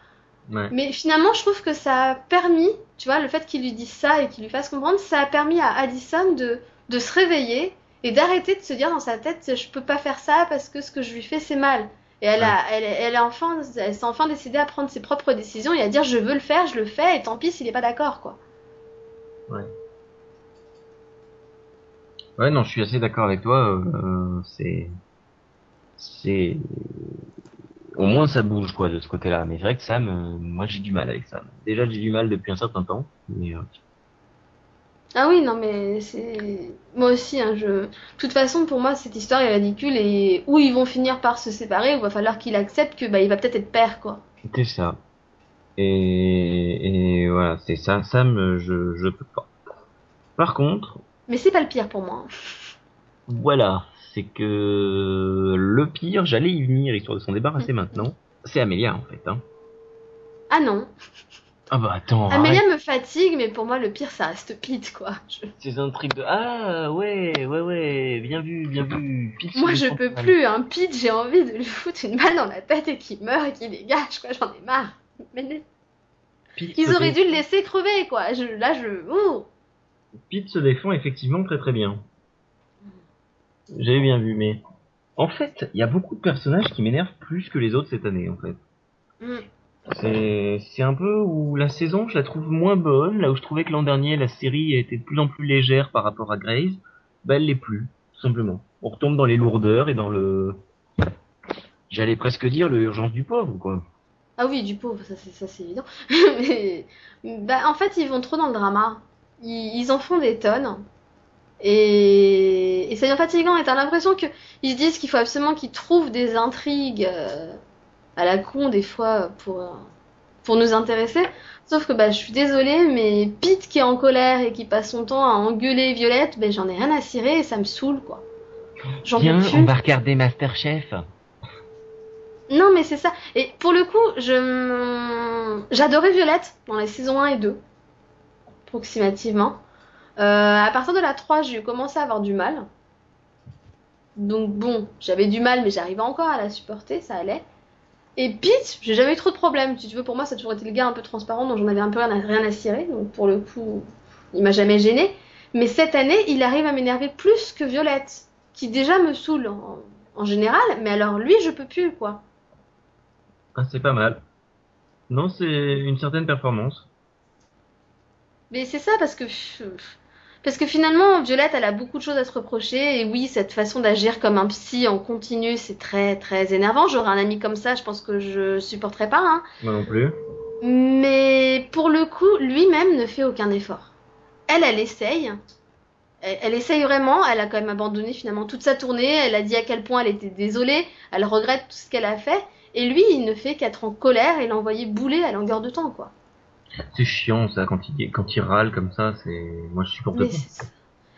Ouais. Mais finalement, je trouve que ça a permis, tu vois, le fait qu'il lui dise ça et qu'il lui fasse comprendre, ça a permis à Addison de, de se réveiller et d'arrêter de se dire dans sa tête, je peux pas faire ça parce que ce que je lui fais, c'est mal. Et elle a, elle, elle a enfin, elle s'est enfin décidée à prendre ses propres décisions et à dire, je veux le faire, je le fais, et tant pis s'il est pas d'accord, quoi. Ouais, non, je suis assez d'accord avec toi. euh, c'est, c'est, au moins ça bouge quoi de ce côté-là. Mais c'est vrai que Sam, euh, moi j'ai du mal avec Sam. Déjà j'ai du mal depuis un certain temps. Mais euh, Ah oui, non, mais c'est. Moi aussi, hein, je. De toute façon, pour moi, cette histoire est ridicule et où ils vont finir par se séparer, il va falloir qu'il accepte que bah, il va peut-être être père, quoi. c'est ça. Et, et voilà, c'est ça. Sam, je, je peux pas. Par contre, Mais c'est pas le pire pour moi. voilà, c'est que le pire, j'allais y venir histoire de s'en débarrasser maintenant. C'est Amélia en fait. Hein. Ah non. Ah bah attends. Amélia arrête me fatigue, mais pour moi, le pire, ça reste Pete, quoi. Je- Ces intrigues de ah ouais ouais ouais bien vu bien vu. Pete Moi, je peux plus, hein. Pete, j'ai envie de lui foutre une balle dans la tête et qu'il meure et qu'il dégage, quoi. J'en ai marre. Mais Pete ils auraient dû le laisser crever, quoi. Je... Là, je. Ouh. Pete se défend effectivement très très bien. J'avais bien vu, mais en fait, il y a beaucoup de personnages qui m'énervent plus que les autres cette année, en fait. Mm. C'est un peu où la saison, je la trouve moins bonne, là où je trouvais que l'an dernier la série était de plus en plus légère par rapport à Grey's, bah elle l'est plus, tout simplement. On retombe dans les lourdeurs et dans le, j'allais presque dire le urgence du pauvre, quoi. Ah oui, du pauvre, ça c'est évident. Mais bah, en fait, ils vont trop dans le drama. Ils, en font des tonnes. Et, c'est bien fatigant. Et t'as l'impression que ils se disent qu'il faut absolument qu'ils trouvent des intrigues euh, à la con des fois pour euh, pour nous intéresser. Sauf que bah je suis désolée, mais Pete qui est en colère et qui passe son temps à engueuler Violette, ben j'en ai rien à cirer et ça me saoule quoi. J'en peux plus. regarder Masterchef. Non, mais c'est ça. Et pour le coup, je j'adorais Violette dans les saisons 1 et 2, approximativement. Euh, à partir de la 3, j'ai commencé à avoir du mal. Donc bon, j'avais du mal, mais j'arrivais encore à la supporter, ça allait. Et Pete, j'ai jamais eu trop de problèmes. Si tu veux, pour moi, ça a toujours été le gars un peu transparent, donc j'en avais un peu rien à, rien à cirer. Donc pour le coup, il m'a jamais gêné. Mais cette année, il arrive à m'énerver plus que Violette, qui déjà me saoule en, en général. Mais alors lui, je peux plus, quoi. Ah, c'est pas mal. Non, c'est une certaine performance. Mais c'est ça parce que parce que finalement Violette elle a beaucoup de choses à se reprocher et oui cette façon d'agir comme un psy en continu c'est très très énervant. J'aurais un ami comme ça je pense que je supporterais pas hein. Moi non plus. Mais pour le coup lui-même ne fait aucun effort. Elle elle essaye. Elle, elle essaye vraiment, elle a quand même abandonné finalement toute sa tournée, elle a dit à quel point elle était désolée, elle regrette tout ce qu'elle a fait, et lui il ne fait qu'être en colère et l'envoyer bouler à longueur de temps quoi. C'est chiant ça quand il quand il râle comme ça, c'est moi je supporte Mais pas.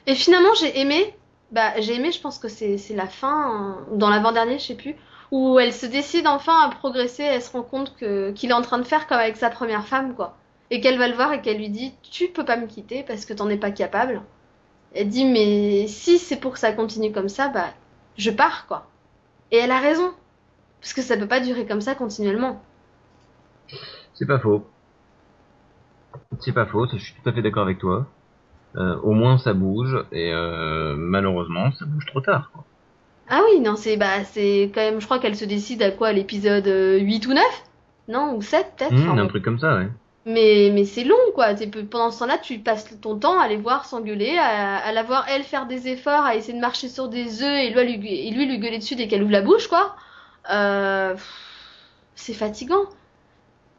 Et finalement, j'ai aimé. Bah, j'ai aimé, je pense que c'est la fin, euh, dans l'avant-dernier, je sais plus, où elle se décide enfin à progresser, elle se rend compte que qu'il est en train de faire comme avec sa première femme, quoi. Et qu'elle va le voir et qu'elle lui dit Tu peux pas me quitter parce que t'en es pas capable. Elle dit Mais si c'est pour que ça continue comme ça, bah, je pars, quoi. Et elle a raison. Parce que ça peut pas durer comme ça continuellement. C'est pas faux. C'est pas faux, je suis tout à fait d'accord avec toi. Euh, au moins ça bouge et euh, malheureusement ça bouge trop tard. Quoi. Ah oui, non, c'est bah c'est quand même, je crois qu'elle se décide à quoi, l'épisode euh, 8 ou 9 Non, ou 7 peut-être Mmh, enfin, un truc comme ça, ouais. Mais, mais c'est long, quoi. Pendant ce temps-là, tu passes ton temps à les voir s'engueuler, à, à la voir, elle, faire des efforts, à essayer de marcher sur des œufs et lui, lui, et lui, lui gueuler dessus dès qu'elle ouvre la bouche, quoi. Euh, c'est fatigant.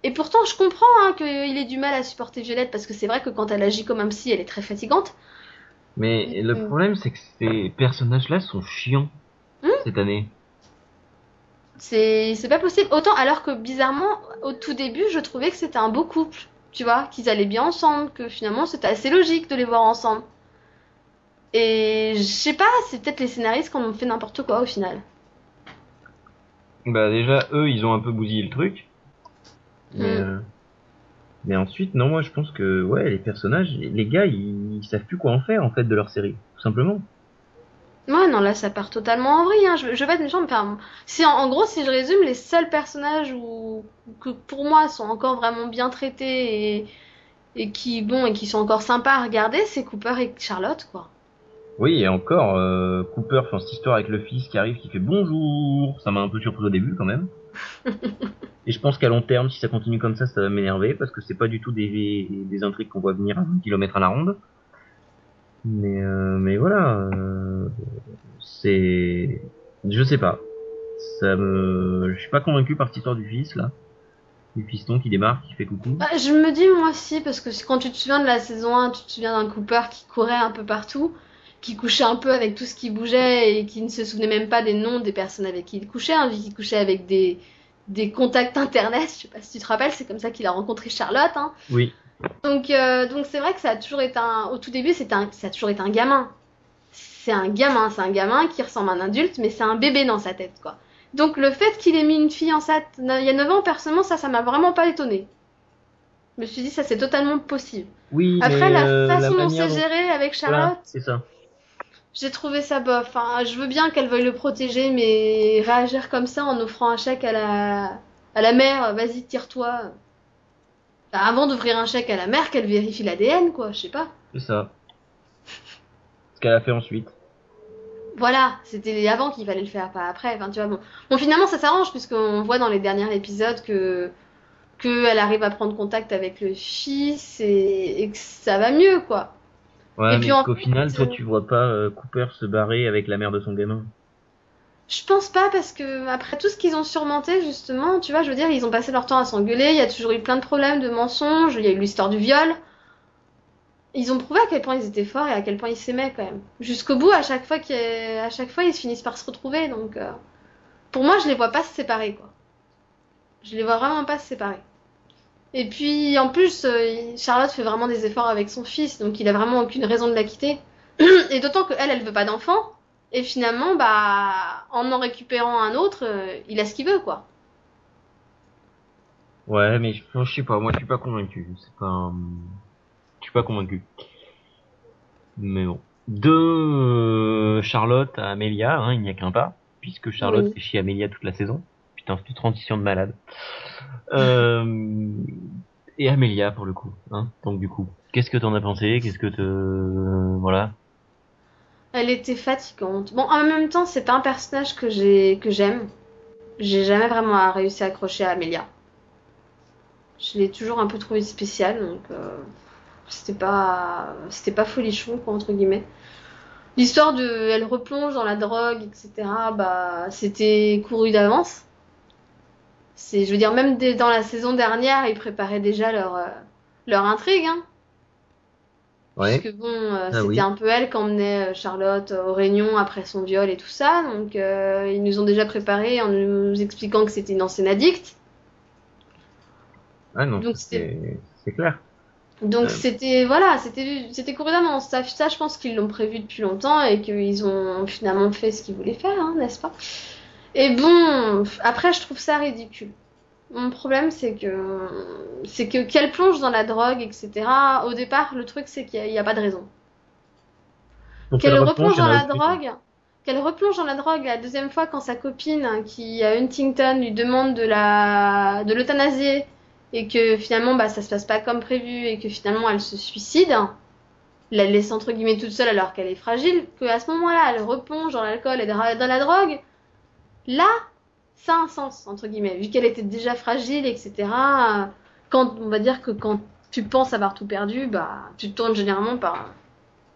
Et pourtant, je comprends hein, qu'il ait du mal à supporter Violette, parce que c'est vrai que quand elle agit comme un psy, elle est très fatigante. Mais le problème c'est que ces personnages-là sont chiants Mmh. cette année. C'est c'est pas possible. Autant alors que bizarrement, au tout début, je trouvais que c'était un beau couple. Tu vois, qu'ils allaient bien ensemble, que finalement c'était assez logique de les voir ensemble. Et je sais pas, c'est peut-être les scénaristes qui ont fait n'importe quoi au final. Bah déjà eux ils ont un peu bousillé le truc. Mais, Mm. euh, mais ensuite non moi je pense que ouais les personnages les gars ils, ils savent plus quoi en faire en fait de leur série tout simplement. Ouais, non, là ça part totalement en vrille. Hein. Je, je vais être méchante, enfin, si en, en gros, si je résume, les seuls personnages où, que pour moi sont encore vraiment bien traités et, et qui, bon, et qui sont encore sympas à regarder, c'est Cooper et Charlotte, quoi. Oui et encore euh, Cooper enfin cette histoire avec le fils qui arrive qui fait bonjour ça m'a un peu surpris au début quand même. Et je pense qu'à long terme si ça continue comme ça ça va m'énerver parce que c'est pas du tout des, des intrigues qu'on voit venir à 20 km à la ronde. Mais euh, mais voilà euh, c'est je sais pas ça me je suis pas convaincu par cette histoire du fils là du fiston qui démarre qui fait coucou. Bah, je me dis moi aussi, parce que quand tu te souviens de la saison 1, tu te souviens d'un Cooper qui courait un peu partout, qui couchait un peu avec tout ce qui bougeait et qui ne se souvenait même pas des noms des personnes avec qui il couchait, hein, vu qu'il couchait avec des, des contacts internet, je sais pas si tu te rappelles, c'est comme ça qu'il a rencontré Charlotte. Hein. Oui Donc euh, donc c'est vrai que ça a toujours été un... Au tout début, c'était un... ça a toujours été un gamin. C'est un gamin, c'est un gamin qui ressemble à un adulte, mais c'est un bébé dans sa tête, quoi. Donc le fait qu'il ait mis une fille enceinte il y a 9 ans, personnellement, ça, ça m'a vraiment pas étonné. Je me suis dit, ça c'est totalement possible. oui Après, mais, la euh, façon dont c'est dont- géré avec Voilà, Charlotte, c'est ça. J'ai trouvé ça bof. Enfin, je veux bien qu'elle veuille le protéger, mais réagir comme ça en offrant un chèque à la, à la mère, vas-y, tire-toi. Avant d'ouvrir un chèque à la mère, qu'elle vérifie l'ADN, quoi, je sais pas. C'est ça. Ce qu'elle a fait ensuite. Voilà, c'était avant qu'il fallait le faire, pas après. Enfin, tu vois, bon. Bon, finalement, ça s'arrange, puisqu'on voit dans les derniers épisodes que, que elle arrive à prendre contact avec le fils et, et que ça va mieux, quoi. Ouais, Et mais qu'au final, toi, euh, tu vois pas euh, Cooper se barrer avec la mère de son gamin. Je pense pas, parce que après tout ce qu'ils ont surmonté, justement, tu vois, je veux dire, ils ont passé leur temps à s'engueuler, il y a toujours eu plein de problèmes, de mensonges, il y a eu l'histoire du viol. Ils ont prouvé à quel point ils étaient forts et à quel point ils s'aimaient quand même. Jusqu'au bout, à chaque fois, a- à chaque fois, ils finissent par se retrouver. Donc, euh, pour moi, je les vois pas se séparer, quoi. Je les vois vraiment pas se séparer. Et puis, en plus, euh, Charlotte fait vraiment des efforts avec son fils, donc il a vraiment aucune raison de la quitter. Et d'autant que elle, veut pas d'enfant. Et finalement, bah, en en récupérant un autre, euh, il a ce qu'il veut, quoi. Ouais, mais je, je sais pas, moi, je suis pas convaincu. C'est pas, un- je suis pas convaincu. Mais bon. De euh, Charlotte à Amélia, hein, il n'y a qu'un pas, puisque Charlotte Oui. fait chier Amélia toute la saison. Putain, une transition de malade. Euh, et Amélia pour le coup, hein. Donc du coup, qu'est-ce que t'en as pensé? Qu'est-ce que te, voilà. Elle était fatigante. Bon, en même temps, c'est pas un personnage que j'ai que j'aime. J'ai jamais vraiment réussi à accrocher à Amélia. Je l'ai toujours un peu trouvée spéciale, donc euh, c'était pas c'était pas folichon quoi entre guillemets. L'histoire de elle replonge dans la drogue, etc. Bah c'était couru d'avance. C'est, je veux dire, même dans la saison dernière, ils préparaient déjà leur euh, leur intrigue. Hein. Ouais. Puisque bon, euh, Ah c'était oui. un peu elle qu'emmenait euh, Charlotte aux réunions après son viol et tout ça. Donc euh, ils nous ont déjà préparé en nous expliquant que c'était une ancienne addicte. Ah non, Donc c'est, c'est clair. Donc Euh. c'était voilà, c'était c'était couru d'avance. Ça, ça, je pense qu'ils l'ont prévu depuis longtemps et qu'ils ont finalement fait ce qu'ils voulaient faire, hein, n'est-ce pas? Et bon, après je trouve ça ridicule. Mon problème c'est que c'est que qu'elle plonge dans la drogue, etc. Au départ, le truc c'est qu'il n'y a, pas de raison. Qu'elle replonge dans la drogue, qu'elle replonge dans la drogue la deuxième fois quand sa copine hein, qui à Huntington lui demande de la de l'euthanasier et que finalement bah ça se passe pas comme prévu et que finalement elle se suicide, la laisse entre guillemets toute seule alors qu'elle est fragile, que à ce moment-là elle replonge dans l'alcool et dans la drogue, là ça a un sens entre guillemets vu qu'elle était déjà fragile etc. Quand on va dire que quand tu penses avoir tout perdu, bah tu te tournes généralement par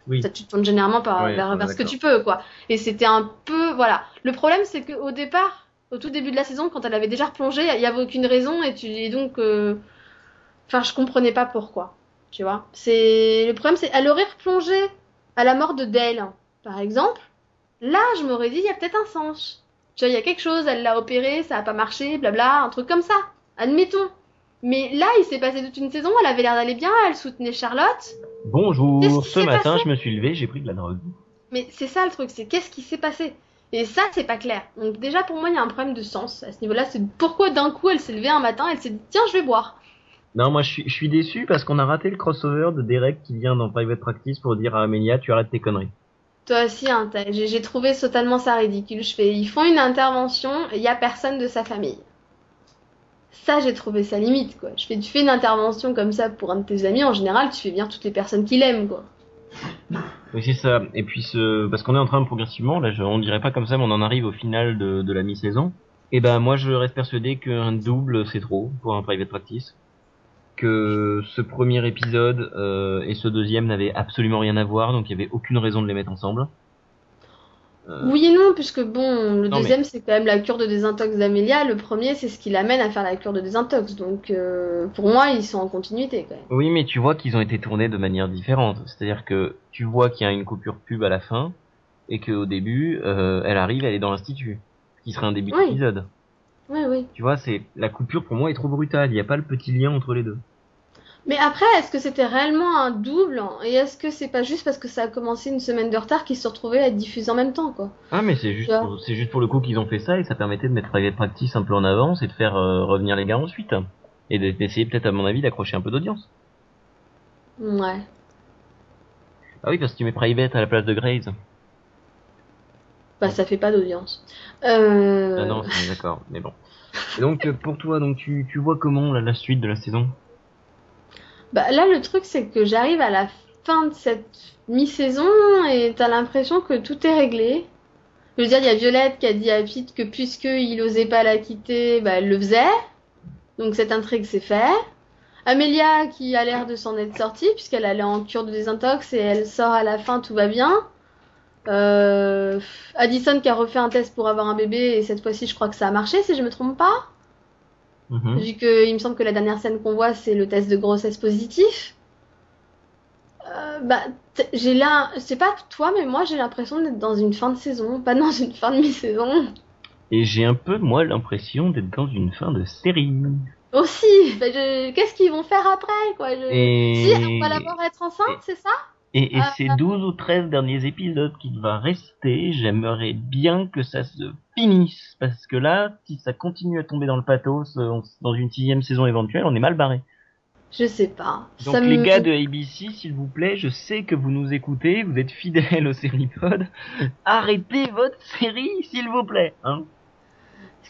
Oui. ça, tu te tournes généralement par, vers, ce que tu peux, quoi. Et c'était un peu, voilà. Le problème, c'est qu'au départ, au tout début de la saison, quand elle avait déjà replongé, il y avait aucune raison et tu, et donc, euh, enfin, je comprenais pas pourquoi. Tu vois. C'est, le problème, c'est, elle aurait replongé à la mort de Dale, par exemple. Là, je m'aurais dit, il y a peut-être un sens. Tu vois, il y a quelque chose, elle l'a opéré, ça a pas marché, blabla, un truc comme ça. Admettons. Mais là, il s'est passé toute une saison, elle avait l'air d'aller bien, elle soutenait Charlotte. Bonjour, ce matin je me suis levé, j'ai pris de la drogue. Mais c'est ça le truc, c'est qu'est-ce qui s'est passé? Et ça, c'est pas clair. Donc déjà, pour moi, il y a un problème de sens à ce niveau-là. C'est pourquoi d'un coup, elle s'est levée un matin, elle s'est dit, tiens, je vais boire. Non, moi je suis, je suis déçu parce qu'on a raté le crossover de Derek qui vient dans Private Practice pour dire à Amelia tu arrêtes tes conneries. Toi aussi, hein, j'ai trouvé totalement ça ridicule. Je fais, ils font une intervention, il y a personne de sa famille. Ça, j'ai trouvé ça limite. Je fais, tu fais une intervention comme ça pour un de tes amis, en général, tu fais bien toutes les personnes qui l'aiment, quoi. Oui, c'est ça. Et puis ce, parce qu'on est en train progressivement, là, je, on dirait pas comme ça, mais on en arrive au final de, de la mi-saison. Et ben moi je reste persuadé qu'un double c'est trop pour un Private Practice. Que ce premier épisode euh, et ce deuxième n'avaient absolument rien à voir, donc il y avait aucune raison de les mettre ensemble. Euh, Oui et non, puisque bon, le Non, deuxième c'est quand même la cure de désintox d'Amélia, le premier c'est ce qui l'amène à faire la cure de désintox, donc euh, pour moi ils sont en continuité quand même. Oui, mais tu vois qu'ils ont été tournés de manière différente. C'est-à-dire que tu vois qu'il y a une coupure pub à la fin et qu'au début, elle arrive, elle est dans l'institut, ce qui serait un début Oui. d'épisode. Oui, oui. Tu vois, c'est la coupure pour moi est trop brutale. Il n'y a pas le petit lien entre les deux. Mais après, est-ce que c'était réellement un double Et est-ce que c'est pas juste parce que ça a commencé une semaine de retard qu'ils se retrouvés à être diffusés en même temps, quoi? Ah, mais c'est juste, pour, c'est juste pour le coup qu'ils ont fait ça et ça permettait de mettre Private Practice un peu en avance et de faire euh, revenir les gars ensuite. Et de- d'essayer peut-être, à mon avis, d'accrocher un peu d'audience. Ouais. Ah oui, parce que tu mets Private à la place de Grace. Bah ça fait pas d'audience. Euh... Ah non, d'accord, mais bon. Et donc, pour toi, donc tu, tu vois comment la suite de la saison? Bah là, le truc, c'est que j'arrive à la fin de cette mi-saison et t'as l'impression que tout est réglé. Je veux dire, il y a Violette qui a dit à Pete que puisqu'il osait pas la quitter, bah elle le faisait. Donc cette intrigue c'est fait. Amélia qui a l'air de s'en être sortie puisqu'elle allait en cure de désintox et elle sort à la fin, tout va bien. Euh, Addison qui a refait un test pour avoir un bébé et cette fois-ci je crois que ça a marché si je me trompe pas. Mhm. Vu que il me semble que la dernière scène qu'on voit, c'est le test de grossesse positif. Euh, bah, j'ai là, c'est pas toi, mais moi j'ai l'impression d'être dans une fin de saison, pas dans une fin de mi-saison. Et j'ai un peu, moi, l'impression d'être dans une fin de série. Aussi, bah, je- qu'est-ce qu'ils vont faire après, quoi? Je... Et... Si, on va la voir être enceinte, c'est ça? Et, et Ah, ces ah. 12 ou 13 derniers épisodes qu'il va rester, j'aimerais bien que ça se finisse. Parce que là, si ça continue à tomber dans le pathos, euh, on- dans une sixième saison éventuelle, on est mal barré. Je sais pas. Donc ça les me... gars de ABC, s'il vous plaît, je sais que vous nous écoutez, vous êtes fidèles au Séripod. Arrêtez votre série, s'il vous plaît. Hein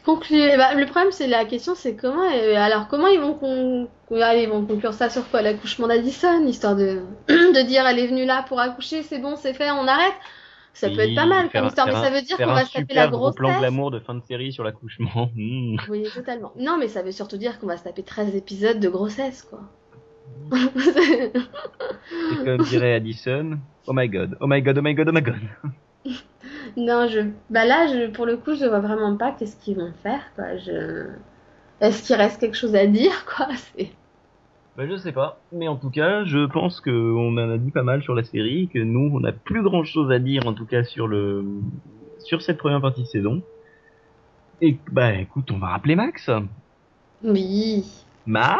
Conclu- bah, le problème, c'est la question, c'est comment. euh, alors, comment ils vont, con... allez, ils vont conclure ça sur quoi L'accouchement d'Addison, histoire de... de dire elle est venue là pour accoucher, c'est bon, c'est fait, on arrête. Ça peut être pas mal comme histoire, mais ça veut dire qu'on va se taper la gros grossesse. plan glamour de fin de série sur l'accouchement. Hmm. Oui, totalement. Non, mais ça veut surtout dire qu'on va se taper 13 épisodes de grossesse, quoi. Et comme dirait Addison, oh my god, oh my god, oh my god, oh my god. non, je. Bah là, je... pour le coup, je vois vraiment pas qu'est-ce qu'ils vont faire, quoi. Je. Est-ce qu'il reste quelque chose à dire, quoi? C'est. Bah, je sais pas, mais en tout cas, je pense que on en a dit pas mal sur la série, que nous, on a plus grand chose à dire, en tout cas, sur le, sur cette première partie de saison. Et, bah, écoute, on va rappeler Max. Oui. Ma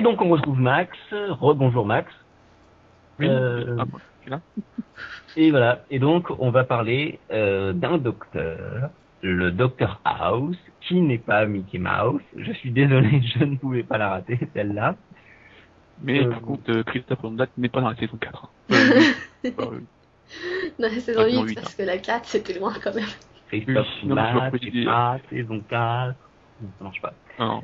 Et donc on retrouve Max. Rebonjour Max. Oui. Euh, Ah, suis là. Et voilà. Et donc, on va parler euh, d'un docteur, le docteur House, qui n'est pas Mickey Mouse. Je suis désolé, je ne pouvais pas la rater, celle-là. Mais Euh, par contre, euh, Christophe Ondat n'est pas dans la saison 4. hein. Euh, euh, Dans la saison Ah, saison 8, huit, parce que la 4, c'était loin quand même. Christophe tu ah, saison 4. Non, ça marche pas. non.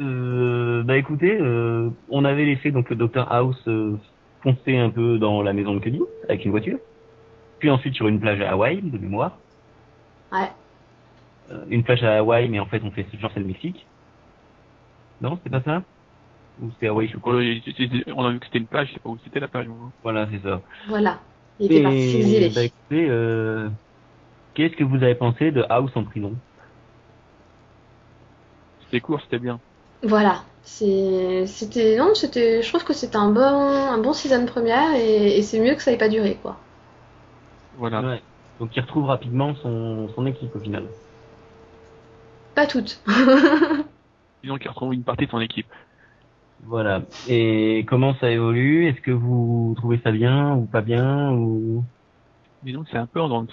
Euh, bah écoutez, euh, on avait laissé donc le docteur House euh, foncer un peu dans la maison de Cuddy avec une voiture. Puis ensuite sur une plage à Hawaï, de mémoire. Ouais. Euh, une plage à Hawaï, mais en fait on fait genre c'est le Mexique. Non, c'est pas ça? Ou c'est Hawaï, je crois. On a vu que c'était une plage, je sais pas où c'était la plage. moi. Voilà, c'est ça. Voilà. Il était parti s'exiler. bah écoutez, euh, qu'est-ce que vous avez pensé de House en prison? C'était court, c'était bien. Voilà. C'est- C'était. Non, c'était. Je trouve que c'était un bon, un bon season première et, et c'est mieux que ça ait pas duré, quoi. Voilà. Ouais. Donc il retrouve rapidement son, son équipe au final. Pas toutes. Disons qu'il retrouve une partie de son équipe. Voilà. Et comment ça évolue? Est-ce que vous trouvez ça bien ou pas bien ou? Disons que c'est un peu en dents de.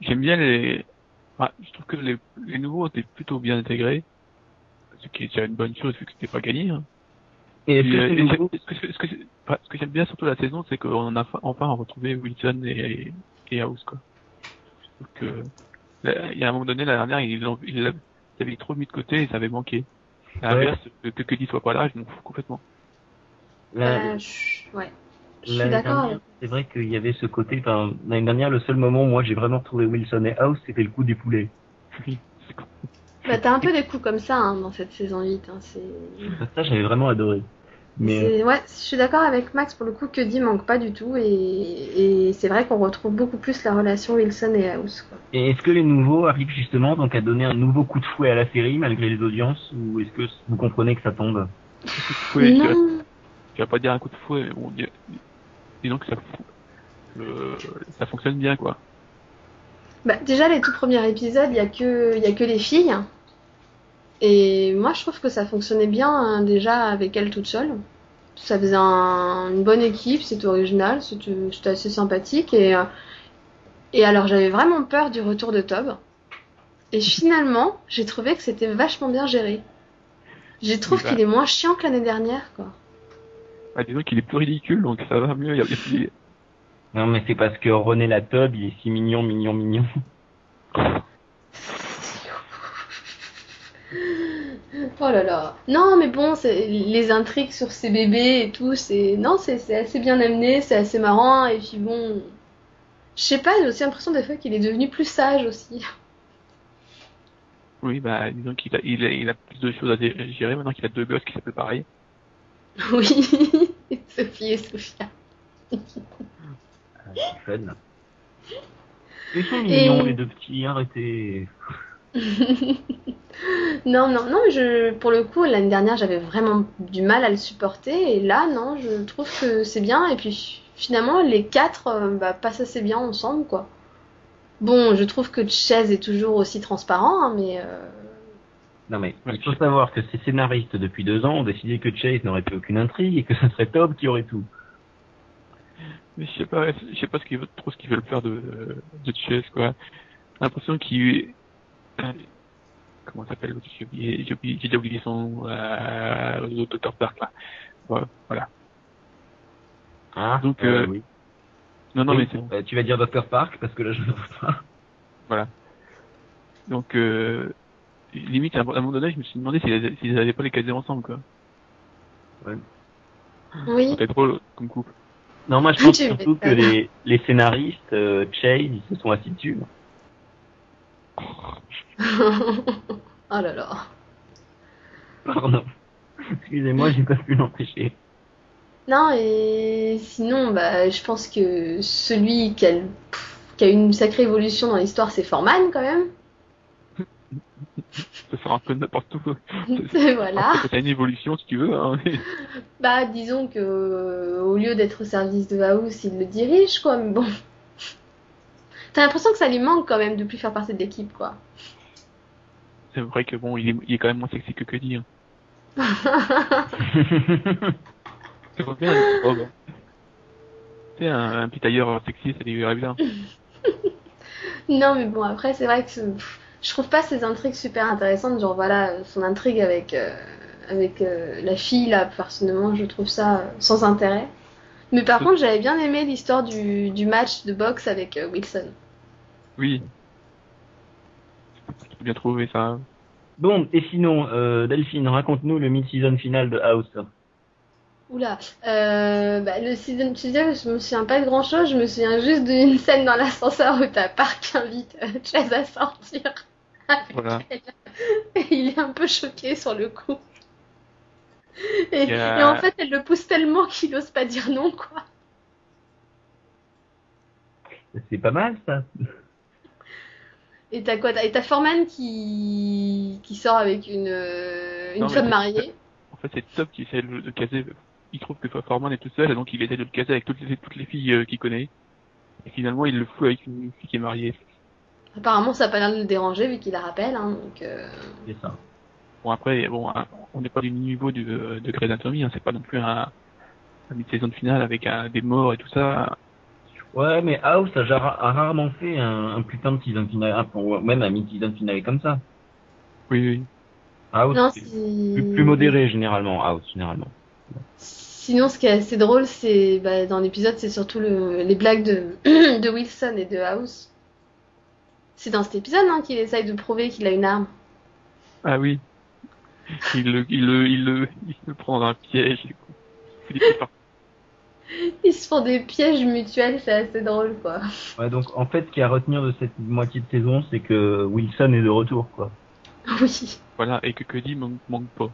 J'aime bien les... enfin, je trouve que les, les nouveaux étaient plutôt bien intégrés. Ce qui est déjà une bonne chose vu que c'était pas gagné. Hein. Et est-ce Et, que euh, c'est et nouveau c'est- ce que, j'aime bien surtout la saison, c'est qu'on a enfin retrouvé Wilson et, et House, quoi. Que, là, il y a un moment donné, la dernière, ils l'avaient trop mis de côté et ça avait manqué. À Ouais. l'inverse, que, que Cuddy soit pas là, je m'en fous complètement. Euh, je- Ouais. Je suis d'accord. C'est vrai qu'il y avait ce côté. Enfin, l'année dernière, le seul moment où moi j'ai vraiment retrouvé Wilson et House, c'était le coup du poulet. Oui, c'est con. Bah, t'as un peu des coups comme ça hein, dans cette saison 8. Hein. Ça, j'avais vraiment adoré. Mais euh, Ouais, je suis d'accord avec Max pour le coup que Dee manque pas du tout et, et c'est vrai qu'on retrouve beaucoup plus la relation Wilson et House. Quoi. et est-ce que les nouveaux arrivent justement donc à donner un nouveau coup de fouet à la série malgré les audiences ou est-ce que vous comprenez que ça tombe? Oui, tu, vas, non, tu vas pas dire un coup de fouet, mais bon, dis- disons que ça, le, ça fonctionne bien, quoi. Bah, déjà les tout premiers épisodes, il y a que y a que les filles et moi je trouve que ça fonctionnait bien hein, déjà avec elles toutes seules. Ça faisait un- une bonne équipe, c'était original, c'était assez sympathique et euh, et alors j'avais vraiment peur du retour de Tob. Et finalement, j'ai trouvé que c'était vachement bien géré. Je trouve qu'il est moins chiant que l'année dernière, quoi. Bah, disons qu'il est plus ridicule, donc ça va mieux. Il y a, il y a- Non, mais c'est parce que René Latob, il est si mignon, mignon, mignon. Oh là là. Non, mais bon, les intrigues sur ces bébés et tout, c'est non, c'est assez bien amené, c'est assez marrant et puis bon, je sais pas, j'ai aussi l'impression des fois qu'il est devenu plus sage aussi. Oui, bah, disons qu'il a, il a, il a plus de choses à gé- gérer maintenant qu'il a deux gosses qui s'appellent pareil. Oui, Sophie et Sophia. C'est fun. Ils sont Et- les deux petits, arrêtez. non, non, non, je, pour le coup, l'année dernière, j'avais vraiment du mal à le supporter et là, non, je trouve que c'est bien et puis finalement, les quatre euh, bah, passent assez bien ensemble, quoi. Bon, je trouve que Chase est toujours aussi transparent, hein, mais euh, Non mais, il faut savoir que ces scénaristes depuis deux ans ont décidé que Chase n'aurait plus aucune intrigue et que ce serait Tob qui aurait tout. Mais je sais pas, je sais pas ce qu'ils veulent, trop ce qu'ils veulent faire de, de Chess, quoi. J'ai l'impression qu'il, euh, comment ça s'appelle l'autre J'ai oublié, j'ai oublié, j'ai déjà oublié son nom, euh, Dr. Dark, là. Voilà. voilà. Ah, Donc, euh, oui. Non, non, Oui, mais c'est euh, tu vas dire Dr. Park parce que là je ne vois pas. Donc, euh, limite, à un moment donné, je me suis demandé s'ils s'ils allaient pas les caser ensemble, quoi. oui. C'était drôle comme couple. Non, moi je pense surtout que les, les scénaristes, euh, Chase, ils se sont assis dessus. oh là là. Pardon. Excusez-moi, j'ai pas pu l'empêcher. Non, et sinon, bah, je pense que celui qui a, qui a eu une sacrée évolution dans l'histoire, c'est Forman quand même. Ça faire un peu n'importe où. voilà. T'as une évolution, si tu veux, hein. Bah, disons que euh, au lieu d'être au service de House, il le dirige, quoi. Mais bon, t'as l'impression que ça lui manque quand même de plus faire partie de l'équipe, quoi. C'est vrai que bon, il est, il est quand même moins sexy que Cuddy, hein. C'est bien, une robe. C'est un, un petit tailleur sexy, ça lui irait bien. Non, mais bon, après, c'est vrai que pff, je trouve pas ces intrigues super intéressantes. Genre, voilà, son intrigue avec, euh, avec euh, la fille, là, personnellement, je trouve ça euh, sans intérêt. Mais par contre, j'avais bien aimé l'histoire du, du match de boxe avec euh, Wilson. Oui. J'ai bien trouvé ça. Bon, et sinon, euh, Delphine, raconte-nous le mid-season final de House. Oula, euh, bah, le season teaser, je me souviens pas de grand chose. Je me souviens juste d'une scène dans l'ascenseur où t'as Park invite euh, Chaz à sortir. Avec Voilà. elle. Et il est un peu choqué sur le coup. Et, en fait, elle le pousse tellement qu'il ose pas dire non, quoi. C'est pas mal, ça. Et t'as quoi t'as- Et t'as Foreman qui... qui sort avec une, euh, une Non, femme mariée. En fait, c'est Top qui essaie de le caser. Il trouve que Foreman est tout seul, et donc il essaie de le caser avec toutes les, toutes les filles euh, qu'il connaît. Et finalement, il le fout avec une fille qui est mariée. Apparemment, ça a pas l'air de le déranger vu qu'il la rappelle. Hein, donc, euh, C'est ça. Bon, après, bon, hein, on n'est pas du niveau du, euh, de Grey's Anatomy, hein, c'est pas non plus un, un mid-saison de finale avec un, des morts et tout ça. Ouais, mais House a, rarement fait un, un putain de season final, un- ou même un mid-season final comme ça. Oui, oui. House, non, si... plus, plus modéré généralement, House, généralement. Sinon, ce qui est assez drôle, c'est bah, dans l'épisode, c'est surtout le... les blagues de... de Wilson et de House. C'est dans cet épisode hein, qu'il essaye de prouver qu'il a une arme. Ah oui. Il le, il le, il le, il le prend dans un piège. Ils se font des pièges mutuels, c'est assez drôle, quoi. Ouais, donc en fait, ce qu'il y a à retenir de cette moitié de saison, c'est que Wilson est de retour, quoi. Oui. Voilà, et que Cody manque, manque pas.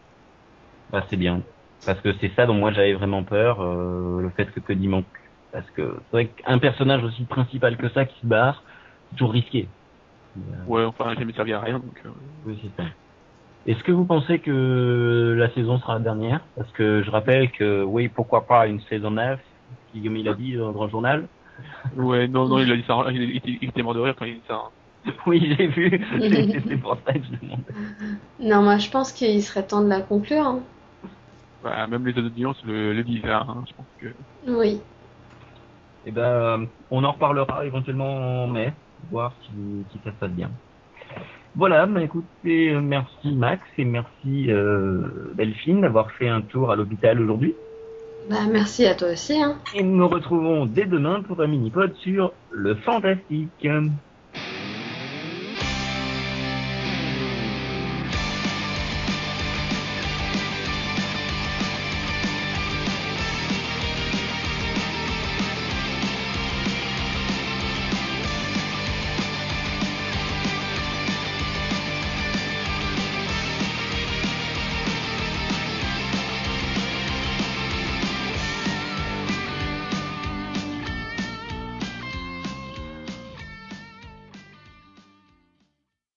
Bah, c'est bien. Parce que c'est ça dont moi j'avais vraiment peur, euh, le fait que Cody manque. Parce que c'est vrai qu'un personnage aussi principal que ça qui se barre, c'est toujours risqué. Euh, Ouais, enfin, j'ai jamais servi à rien, donc, euh, oui, c'est ça. Est-ce que vous pensez que la saison sera la dernière? Parce que je rappelle que, oui, pourquoi pas une saison 9, qui, comme il a dit dans, le journal. Ouais, non, non, il a dit ça, il, il- il était mort de rire quand il a dit ça. hein. Oui, j'ai vu. C'est pour ça que je demande. Non, moi, je pense qu'il serait temps de la conclure. hein. Bah, même les audiences le, le disent, hein, je pense que. Oui. Eh ben, on en reparlera éventuellement en mai, voir si, si ça se passe bien. Voilà, bah écoutez, merci Max et merci euh, Delphine d'avoir fait un tour à l'hôpital aujourd'hui. Bah, merci à toi aussi. Hein. Et nous nous retrouvons dès demain pour un mini-pod sur le fantastique.